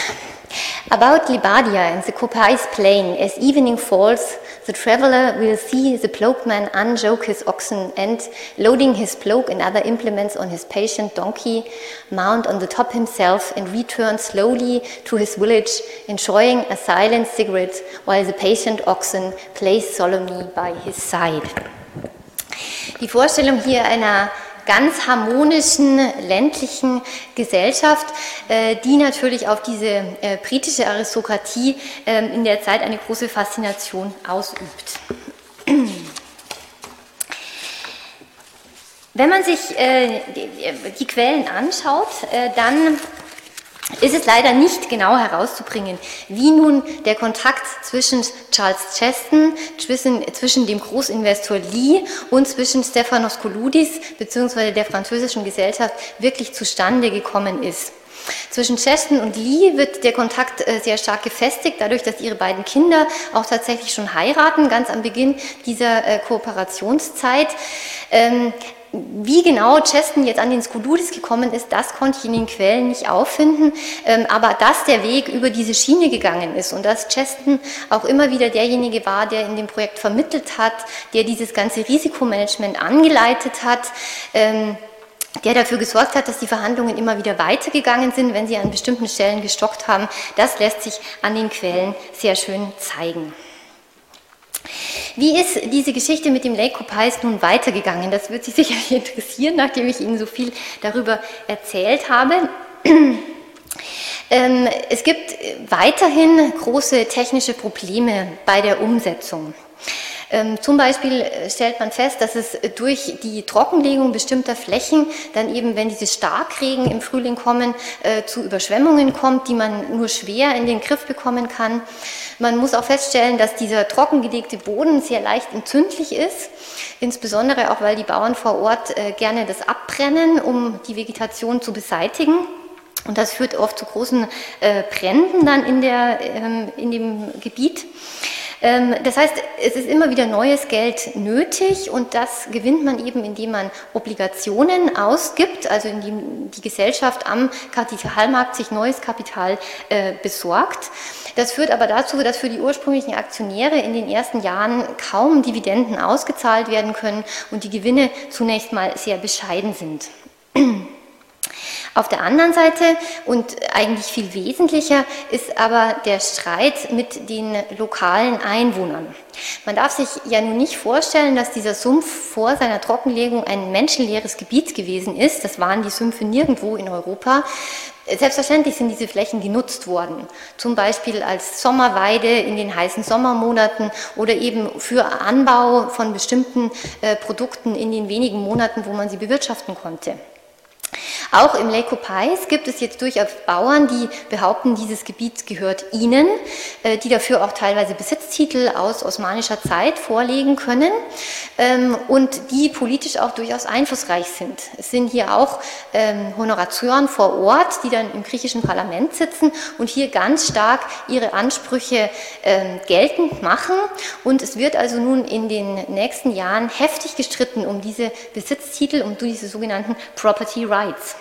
About Libadia and the Kopais plain, as evening falls, the traveler will see the ploughman unjoke his oxen and, loading his plough and other implements on his patient donkey, mount on the top himself and return slowly to his village, enjoying a silent cigarette while the patient oxen place solemnly by his side. Die Vorstellung hier einer ganz harmonischen ländlichen Gesellschaft, äh, die natürlich auf diese äh, britische Aristokratie ähm, in der Zeit eine große Faszination ausübt. Wenn man sich äh, die Quellen anschaut, dann ist es leider nicht genau herauszubringen, wie nun der Kontakt zwischen Charles Cheston, zwischen, zwischen dem Großinvestor Lee und zwischen Stephanos Kouloudis bzw. der französischen Gesellschaft wirklich zustande gekommen ist. Zwischen Cheston und Lee wird der Kontakt äh, sehr stark gefestigt, dadurch, dass ihre beiden Kinder auch tatsächlich schon heiraten, ganz am Beginn dieser äh, Kooperationszeit. Wie genau Cheston jetzt an den Skouloudis gekommen ist, das konnte ich in den Quellen nicht auffinden, ähm, aber dass der Weg über diese Schiene gegangen ist und dass Cheston auch immer wieder derjenige war, der in dem Projekt vermittelt hat, der dieses ganze Risikomanagement angeleitet hat, ähm, der dafür gesorgt hat, dass die Verhandlungen immer wieder weitergegangen sind, wenn sie an bestimmten Stellen gestockt haben, das lässt sich an den Quellen sehr schön zeigen. Wie ist diese Geschichte mit dem Lake Copais nun weitergegangen? Das wird Sie sicherlich interessieren, nachdem ich Ihnen so viel darüber erzählt habe. Ähm, es gibt weiterhin große technische Probleme bei der Umsetzung. Ähm, zum Beispiel stellt man fest, dass es durch die Trockenlegung bestimmter Flächen dann eben, wenn diese Starkregen im Frühling kommen, äh, zu Überschwemmungen kommt, die man nur schwer in den Griff bekommen kann. Man muss auch feststellen, dass dieser trockengelegte Boden sehr leicht entzündlich ist, insbesondere auch, weil die Bauern vor Ort äh, gerne das abbrennen, um die Vegetation zu beseitigen. Und das führt oft zu großen Bränden dann in, der, ähm, in dem Gebiet. Ähm, das heißt, es ist immer wieder neues Geld nötig und das gewinnt man eben, indem man Obligationen ausgibt, also indem die Gesellschaft am Kapitalmarkt sich neues Kapital äh, besorgt. Das führt aber dazu, dass für die ursprünglichen Aktionäre in den ersten Jahren kaum Dividenden ausgezahlt werden können und die Gewinne zunächst mal sehr bescheiden sind. Auf der anderen Seite und eigentlich viel wesentlicher ist aber der Streit mit den lokalen Einwohnern. Man darf sich ja nun nicht vorstellen, dass dieser Sumpf vor seiner Trockenlegung ein menschenleeres Gebiet gewesen ist. Das waren die Sümpfe nirgendwo in Europa. Selbstverständlich sind diese Flächen genutzt worden, zum Beispiel als Sommerweide in den heißen Sommermonaten oder eben für Anbau von bestimmten äh, Produkten in den wenigen Monaten, wo man sie bewirtschaften konnte. Auch im Lake Opais gibt es jetzt durchaus Bauern, die behaupten, dieses Gebiet gehört ihnen, äh, die dafür auch teilweise Besitztitel aus osmanischer Zeit vorlegen können ähm, und die politisch auch durchaus einflussreich sind. Es sind hier auch ähm, Honorateuren vor Ort, die dann im griechischen Parlament sitzen und hier ganz stark ihre Ansprüche ähm, geltend machen. Und es wird also nun in den nächsten Jahren heftig gestritten um diese Besitztitel, um diese sogenannten Property Rights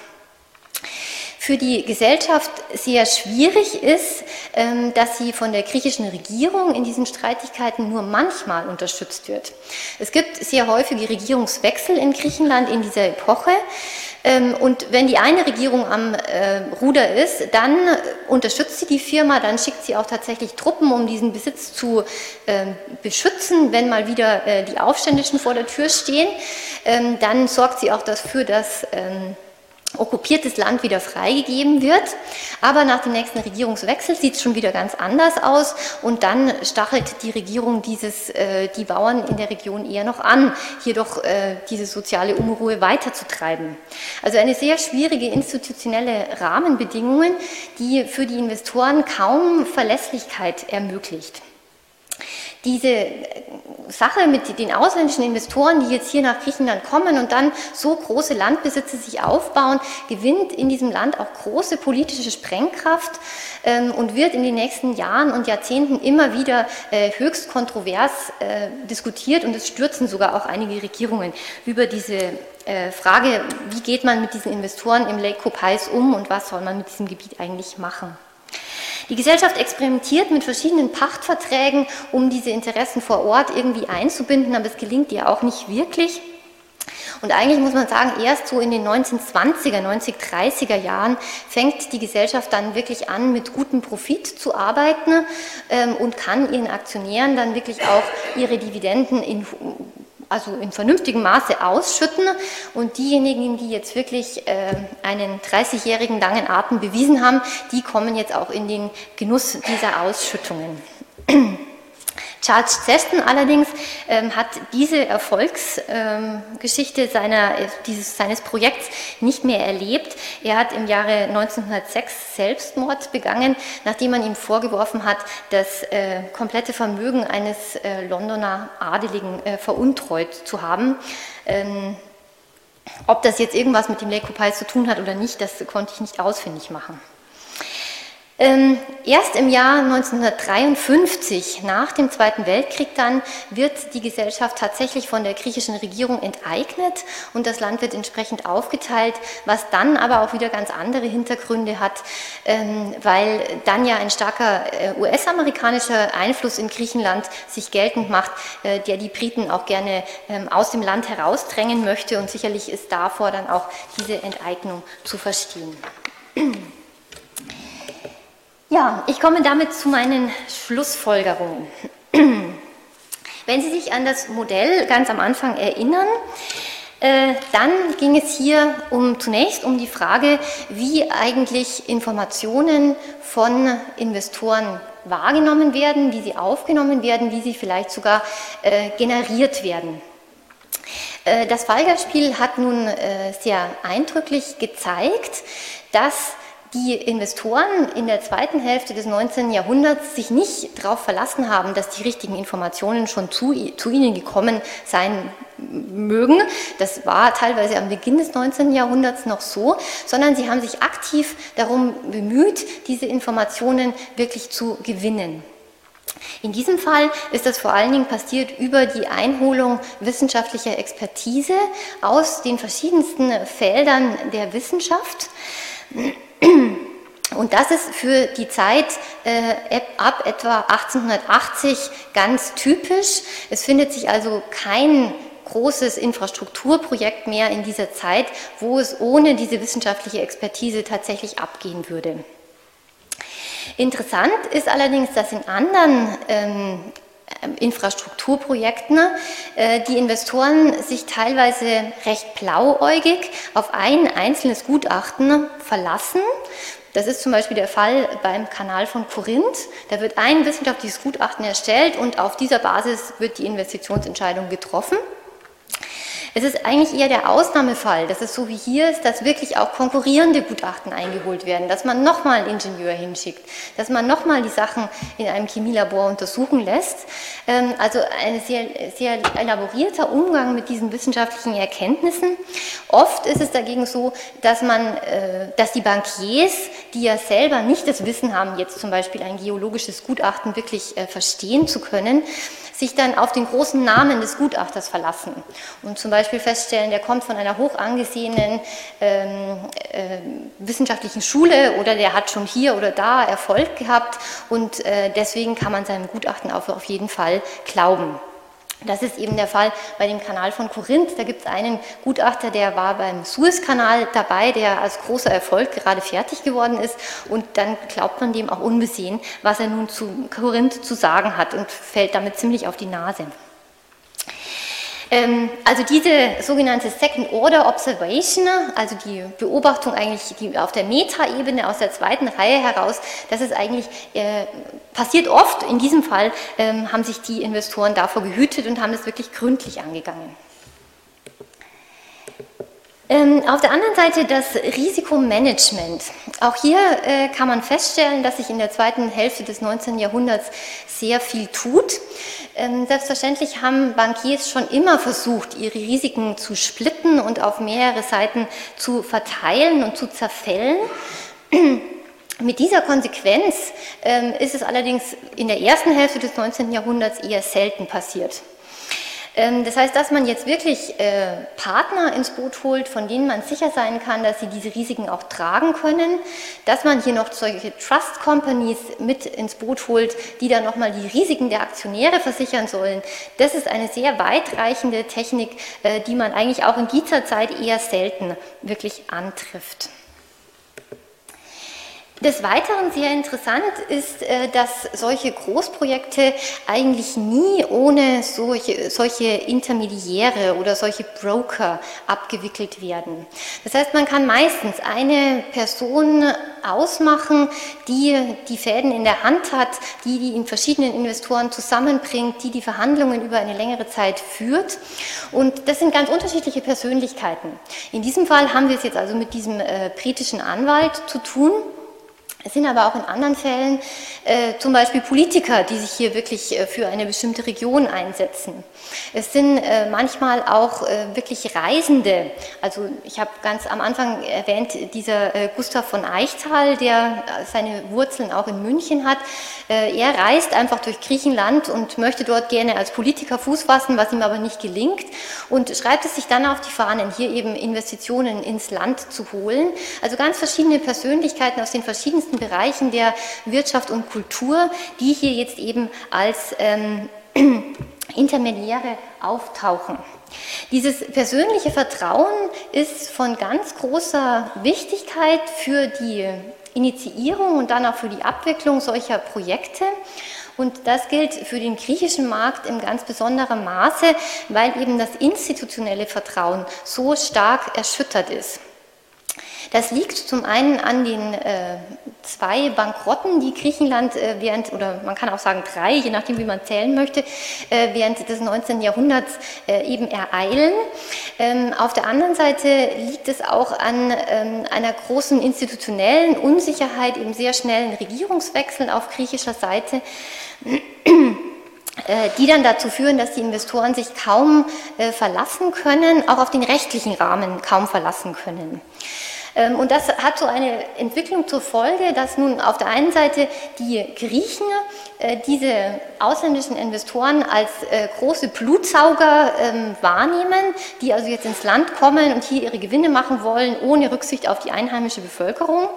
für die Gesellschaft sehr schwierig ist, ähm, dass sie von der griechischen Regierung in diesen Streitigkeiten nur manchmal unterstützt wird. Es gibt sehr häufige Regierungswechsel in Griechenland in dieser Epoche. Ähm, und wenn die eine Regierung am äh, Ruder ist, dann unterstützt sie die Firma, dann schickt sie auch tatsächlich Truppen, um diesen Besitz zu ähm, beschützen, wenn mal wieder äh, die Aufständischen vor der Tür stehen. Dann sorgt sie auch dafür, dass okkupiertes Land wieder freigegeben wird. Aber nach dem nächsten Regierungswechsel sieht es schon wieder ganz anders aus und dann stachelt die Regierung dieses, äh, die Bauern in der Region eher noch an, hier doch äh, diese soziale Unruhe weiterzutreiben. Also eine sehr schwierige institutionelle Rahmenbedingungen, die für die Investoren kaum Verlässlichkeit ermöglicht diese Sache mit den ausländischen Investoren, die jetzt hier nach Griechenland kommen und dann so große Landbesitze sich aufbauen, gewinnt in diesem Land auch große politische Sprengkraft ähm, und wird in den nächsten Jahren und Jahrzehnten immer wieder äh, höchst kontrovers äh, diskutiert und es stürzen sogar auch einige Regierungen über diese äh, Frage, wie geht man mit diesen Investoren im Lake Copais um und was soll man mit diesem Gebiet eigentlich machen. Die Gesellschaft experimentiert mit verschiedenen Pachtverträgen, um diese Interessen vor Ort irgendwie einzubinden, aber es gelingt ihr auch nicht wirklich. Und eigentlich muss man sagen, erst so in den 1920er, 1930er Jahren fängt die Gesellschaft dann wirklich an, mit gutem Profit zu arbeiten ähm, und kann ihren Aktionären dann wirklich auch ihre Dividenden in also in vernünftigem Maße ausschütten. Und diejenigen, die jetzt wirklich äh, einen 30-jährigen langen Atem bewiesen haben, die kommen jetzt auch in den Genuss dieser Ausschüttungen. Charles Seston allerdings ähm, hat diese Erfolgsgeschichte ähm, seiner, dieses, seines Projekts nicht mehr erlebt. Er hat im Jahre 1906 Selbstmord begangen, nachdem man ihm vorgeworfen hat, das äh, komplette Vermögen eines äh, Londoner Adeligen äh, veruntreut zu haben. Ähm, ob das jetzt irgendwas mit dem Lake zu tun hat oder nicht, das konnte ich nicht ausfindig machen. Ähm, erst im Jahr 1953, nach dem Zweiten Weltkrieg dann, wird die Gesellschaft tatsächlich von der griechischen Regierung enteignet und das Land wird entsprechend aufgeteilt, was dann aber auch wieder ganz andere Hintergründe hat, ähm, weil dann ja ein starker äh, US-amerikanischer Einfluss in Griechenland sich geltend macht, äh, der die Briten auch gerne ähm, aus dem Land herausdrängen möchte und sicherlich ist davor dann auch diese Enteignung zu verstehen. Ja, ich komme damit zu meinen Schlussfolgerungen. Wenn Sie sich an das Modell ganz am Anfang erinnern, äh, dann ging es hier um, zunächst um die Frage, wie eigentlich Informationen von Investoren wahrgenommen werden, wie sie aufgenommen werden, wie sie vielleicht sogar äh, generiert werden. Äh, das Fallgerspiel hat nun sehr eindrücklich gezeigt, dass die Investoren in der zweiten Hälfte des 19. Jahrhunderts sich nicht darauf verlassen haben, dass die richtigen Informationen schon zu, zu, ihnen gekommen sein mögen. Das war teilweise am Beginn des 19. Jahrhunderts noch so, sondern sie haben sich aktiv darum bemüht, diese Informationen wirklich zu gewinnen. In diesem Fall ist das vor allen Dingen passiert über die Einholung wissenschaftlicher Expertise aus den verschiedensten Feldern der Wissenschaft. Und das ist für die Zeit äh, ab etwa 1880 ganz typisch. Es findet sich also kein großes Infrastrukturprojekt mehr in dieser Zeit, wo es ohne diese wissenschaftliche Expertise tatsächlich abgehen würde. Interessant ist allerdings, dass in anderen ähm, Infrastrukturprojekten äh, die Investoren sich teilweise recht blauäugig auf ein einzelnes Gutachten verlassen. Das ist zum Beispiel der Fall beim Kanal von Korinth. Da wird ein wissenschaftliches Gutachten erstellt und auf dieser Basis wird die Investitionsentscheidung getroffen. Es ist eigentlich eher der Ausnahmefall, dass es so wie hier ist, dass wirklich auch konkurrierende Gutachten eingeholt werden, dass man nochmal einen Ingenieur hinschickt, dass man nochmal die Sachen in einem Chemielabor untersuchen lässt. Ähm, also ein sehr, sehr elaborierter Umgang mit diesen wissenschaftlichen Erkenntnissen. Oft ist es dagegen so, dass man, äh, dass die Bankiers, die ja selber nicht das Wissen haben, jetzt zum Beispiel ein geologisches Gutachten wirklich äh, verstehen zu können, sich dann auf den großen Namen des Gutachters verlassen und zum Beispiel feststellen, der kommt von einer hoch angesehenen ähm, äh, wissenschaftlichen Schule oder der hat schon hier oder da Erfolg gehabt und äh, deswegen kann man seinem Gutachten auch auf jeden Fall glauben. Das ist eben der Fall bei dem Kanal von Korinth. Da gibt es einen Gutachter, der war beim Suezkanal dabei, der als großer Erfolg gerade fertig geworden ist. Und dann glaubt man dem auch unbesehen, was er nun zu Korinth zu sagen hat und fällt damit ziemlich auf die Nase. Ähm, also diese sogenannte Second Order Observation, also die Beobachtung eigentlich die auf der Metaebene aus der zweiten Reihe heraus, das ist eigentlich äh, passiert oft. In diesem Fall ähm, haben sich die Investoren davor gehütet und haben das wirklich gründlich angegangen. Ähm, auf der anderen Seite das Risikomanagement. Auch hier äh, kann man feststellen, dass sich in der zweiten Hälfte des 19. Jahrhunderts sehr viel tut. Ähm, selbstverständlich haben Bankiers schon immer versucht, ihre Risiken zu splitten und auf mehrere Seiten zu verteilen und zu zerfällen. Mit dieser Konsequenz ähm, ist es allerdings in der ersten Hälfte des 19. Jahrhunderts eher selten passiert. Ähm, das heißt, dass man jetzt wirklich äh, Partner ins Boot holt, von denen man sicher sein kann, dass sie diese Risiken auch tragen können, dass man hier noch solche Trust Companies mit ins Boot holt, die dann nochmal die Risiken der Aktionäre versichern sollen. Das ist eine sehr weitreichende Technik, äh, die man eigentlich auch in dieser Zeit eher selten wirklich antrifft. Des Weiteren sehr interessant ist, äh, dass solche Großprojekte eigentlich nie ohne solche, solche Intermediäre oder solche Broker abgewickelt werden. Das heißt, man kann meistens eine Person ausmachen, die die Fäden in der Hand hat, die die in verschiedenen Investoren zusammenbringt, die die Verhandlungen über eine längere Zeit führt. Und das sind ganz unterschiedliche Persönlichkeiten. In diesem Fall haben wir es jetzt also mit diesem äh, britischen Anwalt zu tun. Es sind aber auch in anderen Fällen äh, zum Beispiel Politiker, die sich hier wirklich äh, für eine bestimmte Region einsetzen. Es sind äh, manchmal auch äh, wirklich Reisende. Also ich habe ganz am Anfang erwähnt, dieser äh, Gustav von Eichtal, der äh, seine Wurzeln auch in München hat. er reist einfach durch Griechenland und möchte dort gerne als Politiker Fuß fassen, was ihm aber nicht gelingt und schreibt es sich dann auf die Fahnen, hier eben Investitionen ins Land zu holen. Also ganz verschiedene Persönlichkeiten aus den verschiedensten verschiedensten Bereichen der Wirtschaft und Kultur, die hier jetzt eben als ähm, Intermediäre auftauchen. Dieses persönliche Vertrauen ist von ganz großer Wichtigkeit für die Initiierung und dann auch für die Abwicklung solcher Projekte. Und das gilt für den griechischen Markt in ganz besonderem Maße, weil eben das institutionelle Vertrauen so stark erschüttert ist. Das liegt zum einen an den äh, zwei Bankrotten, die Griechenland äh, während, oder man kann auch sagen drei, je nachdem wie man zählen möchte, äh, während des 19. Jahrhunderts äh, eben ereilen. Ähm, auf der anderen Seite liegt es auch an ähm, einer großen institutionellen Unsicherheit, eben sehr schnellen Regierungswechseln auf griechischer Seite äh, die dann dazu führen, dass die Investoren sich kaum äh, verlassen können, auch auf den rechtlichen Rahmen kaum verlassen können. Ähm, und das hat so eine Entwicklung zur Folge, dass nun auf der einen Seite die Griechen äh, diese ausländischen Investoren als äh, große Blutsauger ähm, wahrnehmen, die also jetzt ins Land kommen und hier ihre Gewinne machen wollen, ohne Rücksicht auf die einheimische Bevölkerung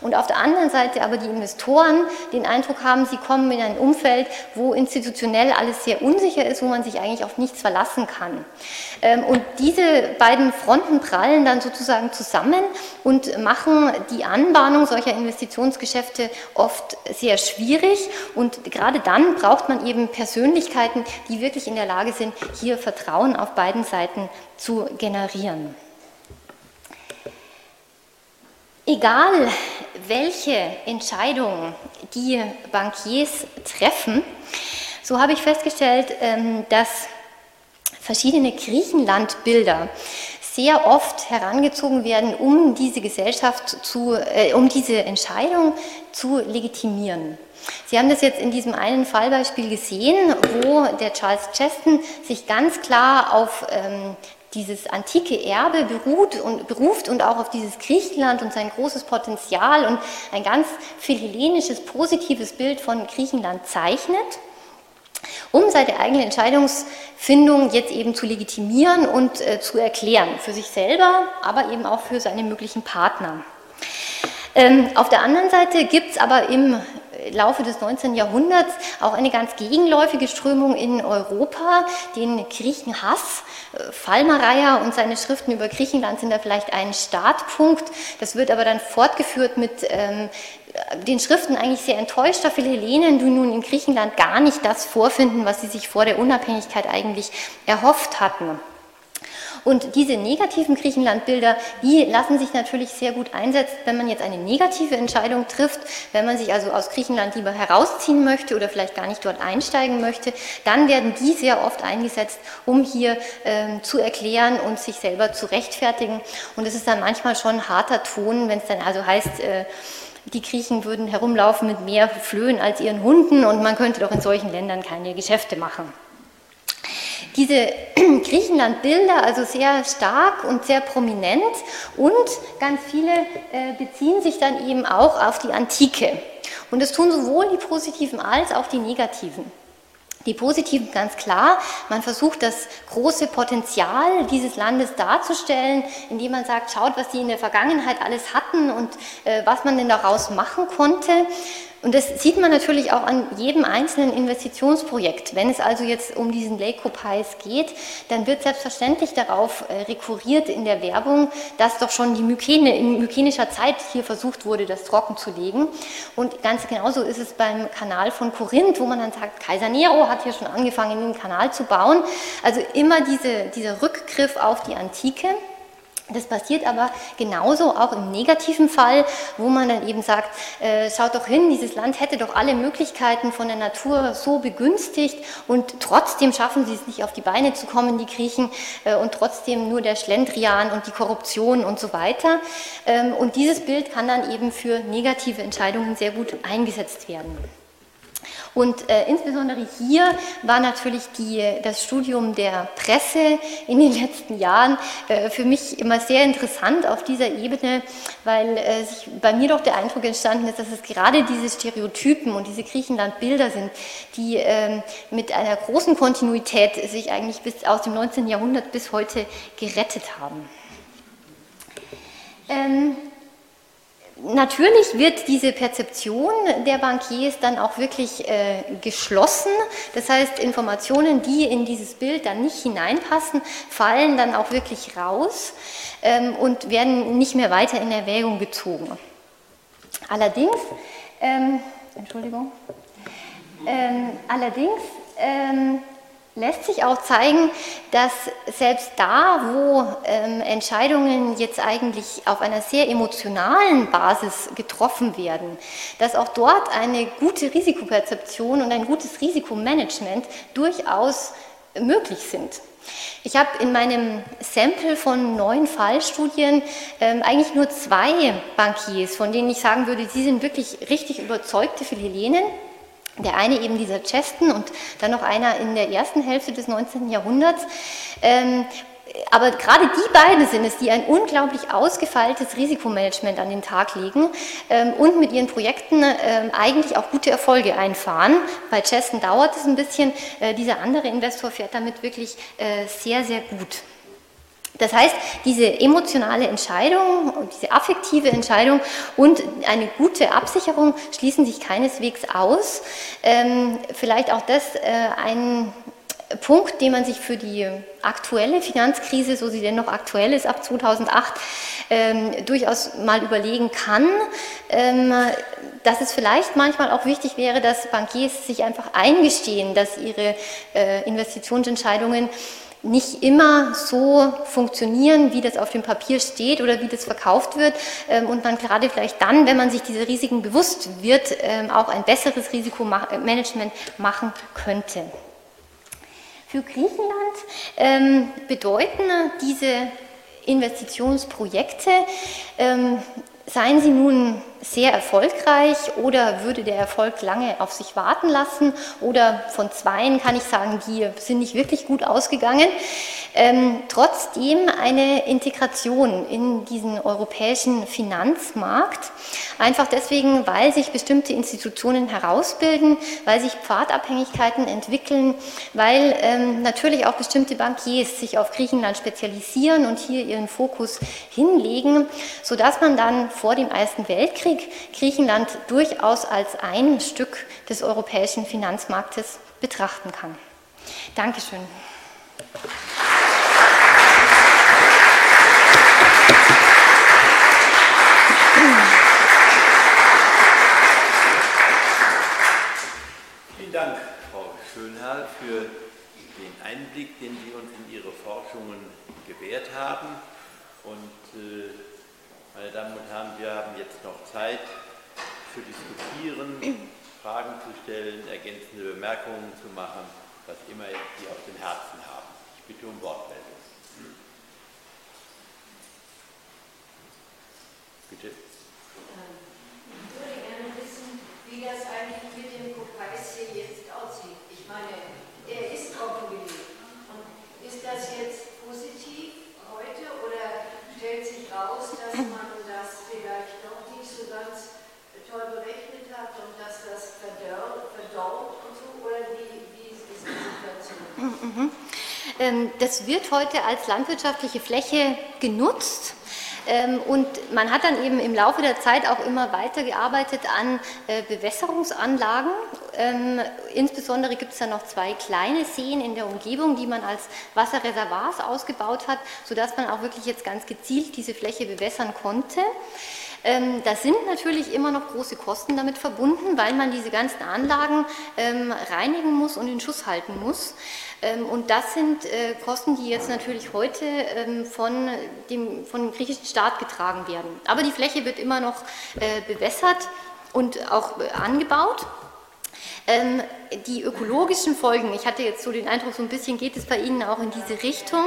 und auf der anderen Seite aber die Investoren den Eindruck haben, sie kommen in ein Umfeld, wo institutionell alles sehr unsicher ist, wo man sich eigentlich auf nichts verlassen kann. Ähm, und diese beiden Fronten prallen dann sozusagen zusammen und machen die Anbahnung solcher Investitionsgeschäfte oft sehr schwierig. Und gerade dann braucht man eben Persönlichkeiten, die wirklich in der Lage sind, hier Vertrauen auf beiden Seiten zu generieren. Egal, welche Entscheidungen die Bankiers treffen, so habe ich festgestellt, ähm, dass verschiedene Griechenlandbilder sehr oft herangezogen werden, um diese Gesellschaft zu, äh, um diese Entscheidung zu legitimieren. Sie haben das jetzt in diesem einen Fallbeispiel gesehen, wo der Charles Cheston sich ganz klar auf ähm, dieses antike Erbe beruht und, beruft und auch auf dieses Griechenland und sein großes Potenzial und ein ganz philhellenisches, positives Bild von Griechenland zeichnet um seine eigene Entscheidungsfindung jetzt eben zu legitimieren und äh, zu erklären, für sich selber, aber eben auch für seine möglichen Partner. Ähm, auf der anderen Seite gibt es aber im Laufe des 19. Jahrhunderts auch eine ganz gegenläufige Strömung in Europa, den Griechenhass. Fallmareier und seine Schriften über Griechenland sind da vielleicht ein Startpunkt. Das wird aber dann fortgeführt mit ähm, den Schriften eigentlich sehr enttäuschter Philhellenen, die nun in Griechenland gar nicht das vorfinden, was sie sich vor der Unabhängigkeit eigentlich erhofft hatten. Und diese negativen Griechenlandbilder, die lassen sich natürlich sehr gut einsetzen, wenn man jetzt eine negative Entscheidung trifft, wenn man sich also aus Griechenland lieber herausziehen möchte oder vielleicht gar nicht dort einsteigen möchte, dann werden die sehr oft eingesetzt, um hier ähm, zu erklären und sich selber zu rechtfertigen. Und es ist dann manchmal schon harter Ton, wenn es dann also heißt, äh, die Griechen würden herumlaufen mit mehr Flöhen als ihren Hunden und man könnte doch in solchen Ländern keine Geschäfte machen. Diese Griechenland-Bilder, also sehr stark und sehr prominent und ganz viele äh, beziehen sich dann eben auch auf die Antike. Und es tun sowohl die positiven als auch die negativen. Die positiven ganz klar, man versucht das große Potenzial dieses Landes darzustellen, indem man sagt, schaut, was sie in der Vergangenheit alles hatten und äh, was man denn daraus machen konnte. Und das sieht man natürlich auch an jedem einzelnen Investitionsprojekt. Wenn es also jetzt um diesen Lake Pies geht, dann wird selbstverständlich darauf äh, rekurriert in der Werbung, dass doch schon die Mykene, in mykenischer Zeit hier versucht wurde, das trocken zu legen. Und ganz genauso ist es beim Kanal von Korinth, wo man dann sagt, Kaiser Nero hat hier schon angefangen, den Kanal zu bauen. Also immer diese, dieser Rückgriff auf die Antike. Das passiert aber genauso auch im negativen Fall, wo man dann eben sagt, äh, schaut doch hin, dieses Land hätte doch alle Möglichkeiten von der Natur so begünstigt und trotzdem schaffen sie es nicht auf die Beine zu kommen, die Griechen, äh, und trotzdem nur der Schlendrian und die Korruption und so weiter. Ähm, und dieses Bild kann dann eben für negative Entscheidungen sehr gut eingesetzt werden. Und äh, insbesondere hier war natürlich die, das Studium der Presse in den letzten Jahren äh, für mich immer sehr interessant auf dieser Ebene, weil äh, sich bei mir doch der Eindruck entstanden ist, dass es gerade diese Stereotypen und diese Griechenland-Bilder sind, die ähm, mit einer großen Kontinuität sich eigentlich bis aus dem 19. Jahrhundert bis heute gerettet haben. Ähm, Natürlich wird diese Perzeption der Bankiers dann auch wirklich äh, geschlossen. Das heißt, Informationen, die in dieses Bild dann nicht hineinpassen, fallen dann auch wirklich raus ähm, und werden nicht mehr weiter in Erwägung gezogen. Allerdings, ähm, Entschuldigung, ähm, allerdings ähm, lässt sich auch zeigen, dass selbst da, wo ähm, Entscheidungen jetzt eigentlich auf einer sehr emotionalen Basis getroffen werden, dass auch dort eine gute Risikoperzeption und ein gutes Risikomanagement durchaus möglich sind. Ich habe in meinem Sample von neun Fallstudien ähm, eigentlich nur zwei Bankiers, von denen ich sagen würde, sie sind wirklich richtig überzeugte Philhellenen. Der eine eben dieser Cheston und dann noch einer in der ersten Hälfte des 19. Jahrhunderts. Ähm, aber gerade die beiden sind es, die ein unglaublich ausgefeiltes Risikomanagement an den Tag legen ähm, und mit ihren Projekten ähm, eigentlich auch gute Erfolge einfahren. Bei Cheston dauert es ein bisschen, äh, dieser andere Investor fährt damit wirklich äh, sehr, sehr gut. Das heißt, diese emotionale Entscheidung und diese affektive Entscheidung und eine gute Absicherung schließen sich keineswegs aus. Ähm, vielleicht auch das äh, ein Punkt, den man sich für die aktuelle Finanzkrise, so sie denn noch aktuell ist, ab 2008, ähm, durchaus mal überlegen kann, ähm, dass es vielleicht manchmal auch wichtig wäre, dass Bankiers sich einfach eingestehen, dass ihre äh, Investitionsentscheidungen nicht immer so funktionieren, wie das auf dem Papier steht oder wie das verkauft wird ähm, und man gerade vielleicht dann, wenn man sich diese Risiken bewusst wird, ähm, auch ein besseres Risikomanagement machen könnte. Für Griechenland ähm, bedeuten diese Investitionsprojekte, seien sie nun sehr erfolgreich oder würde der Erfolg lange auf sich warten lassen oder von zweien kann ich sagen, die sind nicht wirklich gut ausgegangen, ähm, trotzdem eine Integration in diesen europäischen Finanzmarkt. Einfach deswegen, weil sich bestimmte Institutionen herausbilden, weil sich Pfadabhängigkeiten entwickeln, weil ähm, natürlich auch bestimmte Bankiers sich auf Griechenland spezialisieren und hier ihren Fokus hinlegen, sodass man dann vor dem Ersten Weltkrieg Griechenland durchaus als ein Stück des europäischen Finanzmarktes betrachten kann. Dankeschön. Vielen Dank, Frau Schönherr, für den Einblick, den Sie uns in Ihre Forschungen gewährt haben. Und äh, meine Damen und Herren, wir haben jetzt noch Zeit zu diskutieren, Fragen zu stellen, ergänzende Bemerkungen zu machen, was immer Sie auf dem Herzen haben. Ich bitte um Wortmeldung. Bitte. Ich würde gerne wissen, wie das eigentlich mit dem Kokais hier jetzt aussieht. Ich meine, er ist populiert. Und ist das jetzt positiv heute oder stellt sich raus, dass man das vielleicht doch nicht so ganz toll berechnet hat und dass das verdorrt und so? Oder wie, wie ist die Situation? Ähm, Das wird heute als landwirtschaftliche Fläche genutzt. Ähm, Und man hat dann eben im Laufe der Zeit auch immer weitergearbeitet an äh, Bewässerungsanlagen. Ähm, Insbesondere gibt es da noch zwei kleine Seen in der Umgebung, die man als Wasserreservoirs ausgebaut hat, sodass man auch wirklich jetzt ganz gezielt diese Fläche bewässern konnte. Ähm, Da sind natürlich immer noch große Kosten damit verbunden, weil man diese ganzen Anlagen ähm, reinigen muss und in Schuss halten muss. Ähm, Und das sind äh, Kosten, die jetzt natürlich heute ähm, von dem, von dem griechischen Staat getragen werden. Aber die Fläche wird immer noch äh, bewässert und auch äh, angebaut. Ähm, die ökologischen Folgen, ich hatte jetzt so den Eindruck, so ein bisschen geht es bei Ihnen auch in diese Richtung.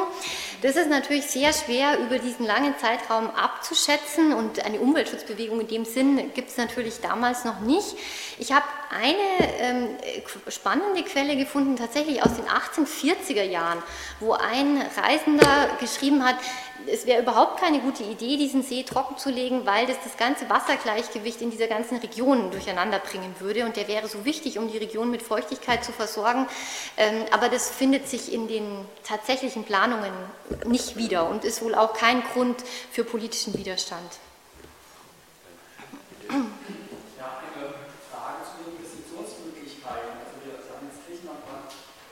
Das ist natürlich sehr schwer über diesen langen Zeitraum abzuschätzen und eine Umweltschutzbewegung in dem Sinn gibt es natürlich damals noch nicht. Ich habe eine ähm, spannende Quelle gefunden, tatsächlich aus den 1840er Jahren, wo ein Reisender geschrieben hat, es wäre überhaupt keine gute Idee, diesen See trocken zu legen, weil das das ganze Wassergleichgewicht in dieser ganzen Region durcheinander bringen würde und der wäre so wichtig, um die Region mit Feuchtigkeit zu versorgen. Ähm, aber das findet sich in den tatsächlichen Planungen nicht wieder und ist wohl auch kein Grund für politischen Widerstand. Ja, eine Frage zu den Investitionsmöglichkeiten. Also wir sagen jetzt Griechenland,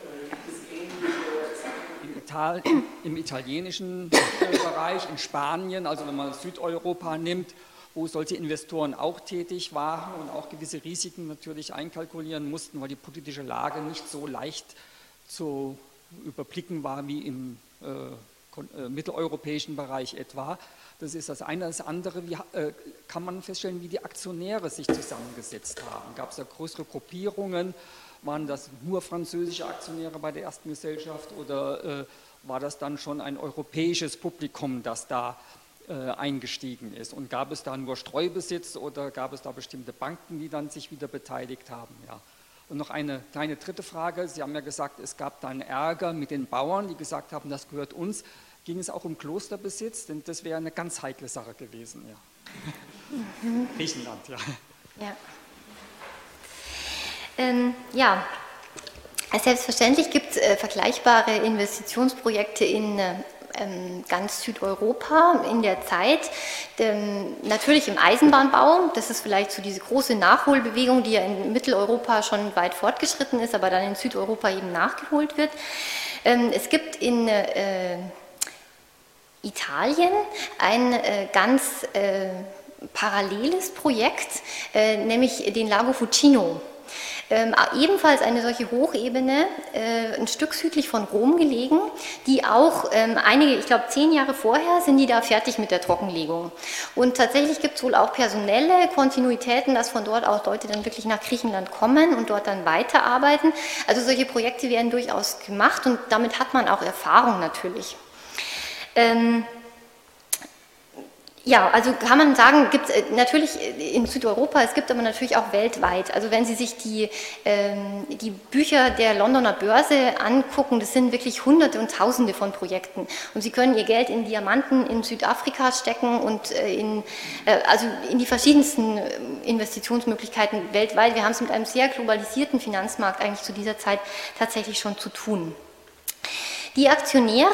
äh, gibt es ähnliche Sachen im, Ital im italienischen äh, Bereich, in Spanien, also wenn man Südeuropa nimmt, wo solche Investoren auch tätig waren und auch gewisse Risiken natürlich einkalkulieren mussten, weil die politische Lage nicht so leicht zu überblicken war wie im äh, äh, mitteleuropäischen Bereich etwa. Das ist das eine. Das andere, wie äh, kann man feststellen, wie die Aktionäre sich zusammengesetzt haben. Gab es da größere Gruppierungen? Waren das nur französische Aktionäre bei der ersten Gesellschaft oder äh, war das dann schon ein europäisches Publikum, das da äh, eingestiegen ist? Und gab es da nur Streubesitz oder gab es da bestimmte Banken, die dann sich wieder beteiligt haben? Ja. Und noch eine kleine dritte Frage. Sie haben ja gesagt, es gab dann Ärger mit den Bauern, die gesagt haben, das gehört uns. Ging es auch um Klosterbesitz? Denn das wäre eine ganz heikle Sache gewesen. Ja. Griechenland, ja. Ja. Ähm, ja, selbstverständlich gibt es äh, vergleichbare Investitionsprojekte in äh, ähm, ganz Südeuropa in der Zeit. Natürlich im Eisenbahnbau, das ist vielleicht so diese große Nachholbewegung, die ja in Mitteleuropa schon weit fortgeschritten ist, aber dann in Südeuropa eben nachgeholt wird. Ähm, es gibt in äh, Italien ein äh, ganz äh, paralleles Projekt, nämlich den Lago Fucino. Ähm, ebenfalls eine solche Hochebene, äh, ein Stück südlich von Rom gelegen, die auch ähm, einige, ich glaube zehn Jahre vorher sind die da fertig mit der Trockenlegung. Und tatsächlich gibt es wohl auch personelle Kontinuitäten, dass von dort aus Leute dann wirklich nach Griechenland kommen und dort dann weiterarbeiten. Also solche Projekte werden durchaus gemacht und damit hat man auch Erfahrung natürlich. Ähm, ja, also kann man sagen, gibt es äh, natürlich in Südeuropa, es gibt aber natürlich auch weltweit. Also wenn Sie sich die, ähm, die Bücher der Londoner Börse angucken, das sind wirklich Hunderte und Tausende von Projekten. Und Sie können Ihr Geld in Diamanten in Südafrika stecken und äh, in, äh, also in die verschiedensten äh, Investitionsmöglichkeiten weltweit. Wir haben es mit einem sehr globalisierten Finanzmarkt eigentlich zu dieser Zeit tatsächlich schon zu tun. Die Aktionäre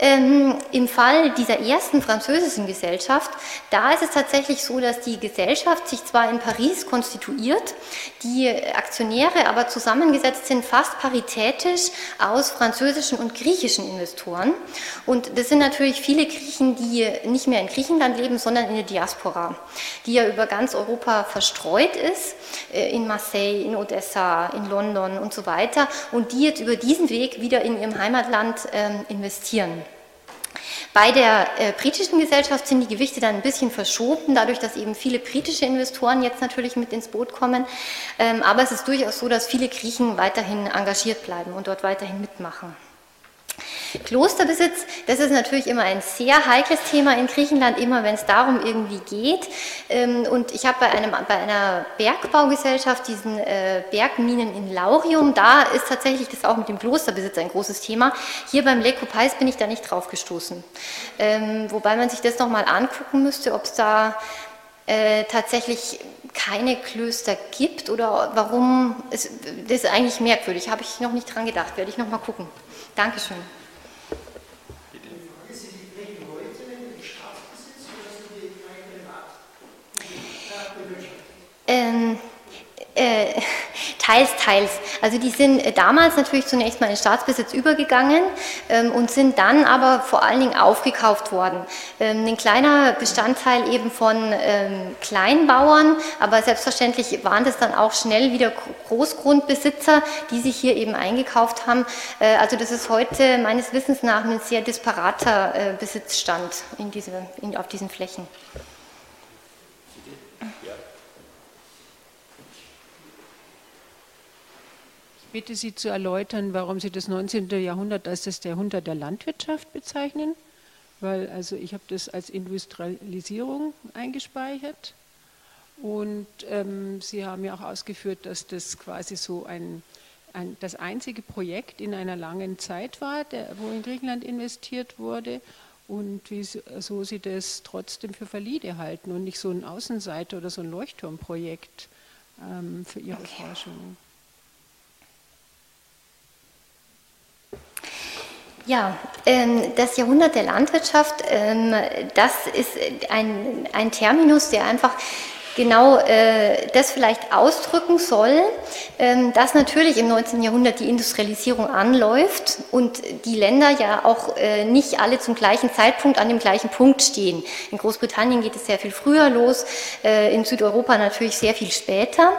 ähm, Im Fall dieser ersten französischen Gesellschaft, da ist es tatsächlich so, dass die Gesellschaft sich zwar in Paris konstituiert, die Aktionäre aber zusammengesetzt sind fast paritätisch aus französischen und griechischen Investoren. Und das sind natürlich viele Griechen, die nicht mehr in Griechenland leben, sondern in der Diaspora, die ja über ganz Europa verstreut ist, äh, in Marseille, in Odessa, in London und so weiter, und die jetzt über diesen Weg wieder in ihrem Heimatland ähm, investieren. Bei der äh, britischen Gesellschaft sind die Gewichte dann ein bisschen verschoben, dadurch, dass eben viele britische Investoren jetzt natürlich mit ins Boot kommen. Ähm, aber es ist durchaus so, dass viele Griechen weiterhin engagiert bleiben und dort weiterhin mitmachen. Klosterbesitz, das ist natürlich immer ein sehr heikles Thema in Griechenland, immer wenn es darum irgendwie geht. Ähm, und ich habe bei, bei einer Bergbaugesellschaft diesen äh, Bergminen in Laurium, da ist tatsächlich das auch mit dem Klosterbesitz ein großes Thema. Hier beim Lekopais bin ich da nicht drauf gestoßen. Ähm, wobei man sich das nochmal angucken müsste, ob es da äh, tatsächlich keine Klöster gibt oder warum. Das ist eigentlich merkwürdig, habe ich noch nicht dran gedacht, werde ich nochmal gucken. Dankeschön. Ähm, äh, teils, teils. Also die sind äh, damals natürlich zunächst mal in Staatsbesitz übergegangen ähm, und sind dann aber vor allen Dingen aufgekauft worden. Ähm, ein kleiner Bestandteil eben von ähm, Kleinbauern, aber selbstverständlich waren das dann auch schnell wieder Großgrundbesitzer, die sich hier eben eingekauft haben. Äh, also das ist heute meines Wissens nach ein sehr disparater äh, Besitzstand in diese, in, auf diesen Flächen. Bitte Sie zu erläutern, warum Sie das 19. Jahrhundert als das Jahrhundert der Landwirtschaft bezeichnen, weil also ich habe das als Industrialisierung eingespeichert und ähm, Sie haben ja auch ausgeführt, dass das quasi so ein, ein, das einzige Projekt in einer langen Zeit war, der, wo in Griechenland investiert wurde und wieso Sie das trotzdem für valide halten und nicht so ein Außenseiter oder so ein Leuchtturmprojekt ähm, für Ihre okay. Forschung. Ja, ähm, das Jahrhundert der Landwirtschaft, ähm, das ist ein, ein Terminus, der einfach genau äh, das vielleicht ausdrücken soll, ähm, dass natürlich im 19. Jahrhundert die Industrialisierung anläuft und die Länder ja auch äh, nicht alle zum gleichen Zeitpunkt an dem gleichen Punkt stehen. In Großbritannien geht es sehr viel früher los, äh, in Südeuropa natürlich sehr viel später.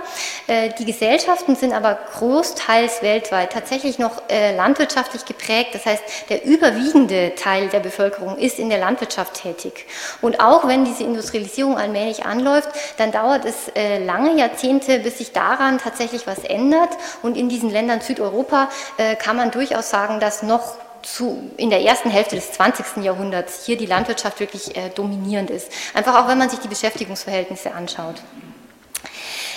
Äh, die Gesellschaften sind aber großteils weltweit tatsächlich noch äh, landwirtschaftlich geprägt. Das heißt, der überwiegende Teil der Bevölkerung ist in der Landwirtschaft tätig. Und auch wenn diese Industrialisierung allmählich anläuft, dann dann dauert es äh, lange Jahrzehnte, bis sich daran tatsächlich was ändert. Und in diesen Ländern Südeuropa äh, kann man durchaus sagen, dass noch zu, in der ersten Hälfte des 20. Jahrhunderts hier die Landwirtschaft wirklich äh, dominierend ist. Einfach auch, wenn man sich die Beschäftigungsverhältnisse anschaut.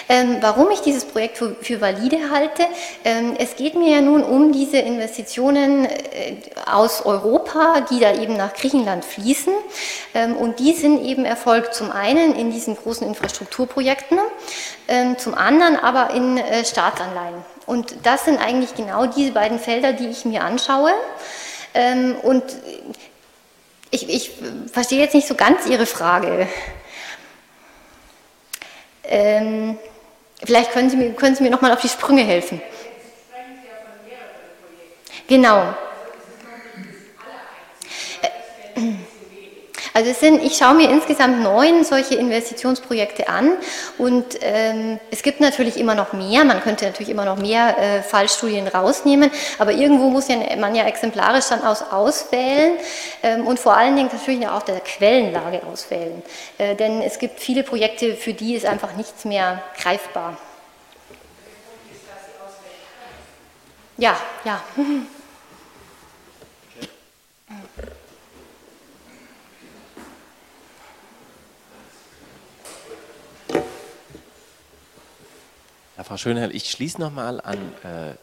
Ähm, warum ich dieses Projekt für, für valide halte, ähm, es geht mir ja nun um diese Investitionen äh, aus Europa, die da eben nach Griechenland fließen. Ähm, und die sind eben erfolgt zum einen in diesen großen Infrastrukturprojekten, ähm, zum anderen aber in äh, Staatsanleihen. Und das sind eigentlich genau diese beiden Felder, die ich mir anschaue. Ähm, und ich, ich verstehe jetzt nicht so ganz Ihre Frage. Ähm, Vielleicht können Sie mir, können Sie mir noch mal auf die Sprünge helfen. Genau. Also es sind, ich schaue mir insgesamt neun solche Investitionsprojekte an und ähm, es gibt natürlich immer noch mehr, man könnte natürlich immer noch mehr äh, Fallstudien rausnehmen, aber irgendwo muss ja, man ja exemplarisch dann aus, auswählen ähm, und vor allen Dingen natürlich auch der Quellenlage auswählen, äh, denn es gibt viele Projekte, für die ist einfach nichts mehr greifbar. Ja, ja. Ja, Frau Schönherr, ich schließe nochmal an äh,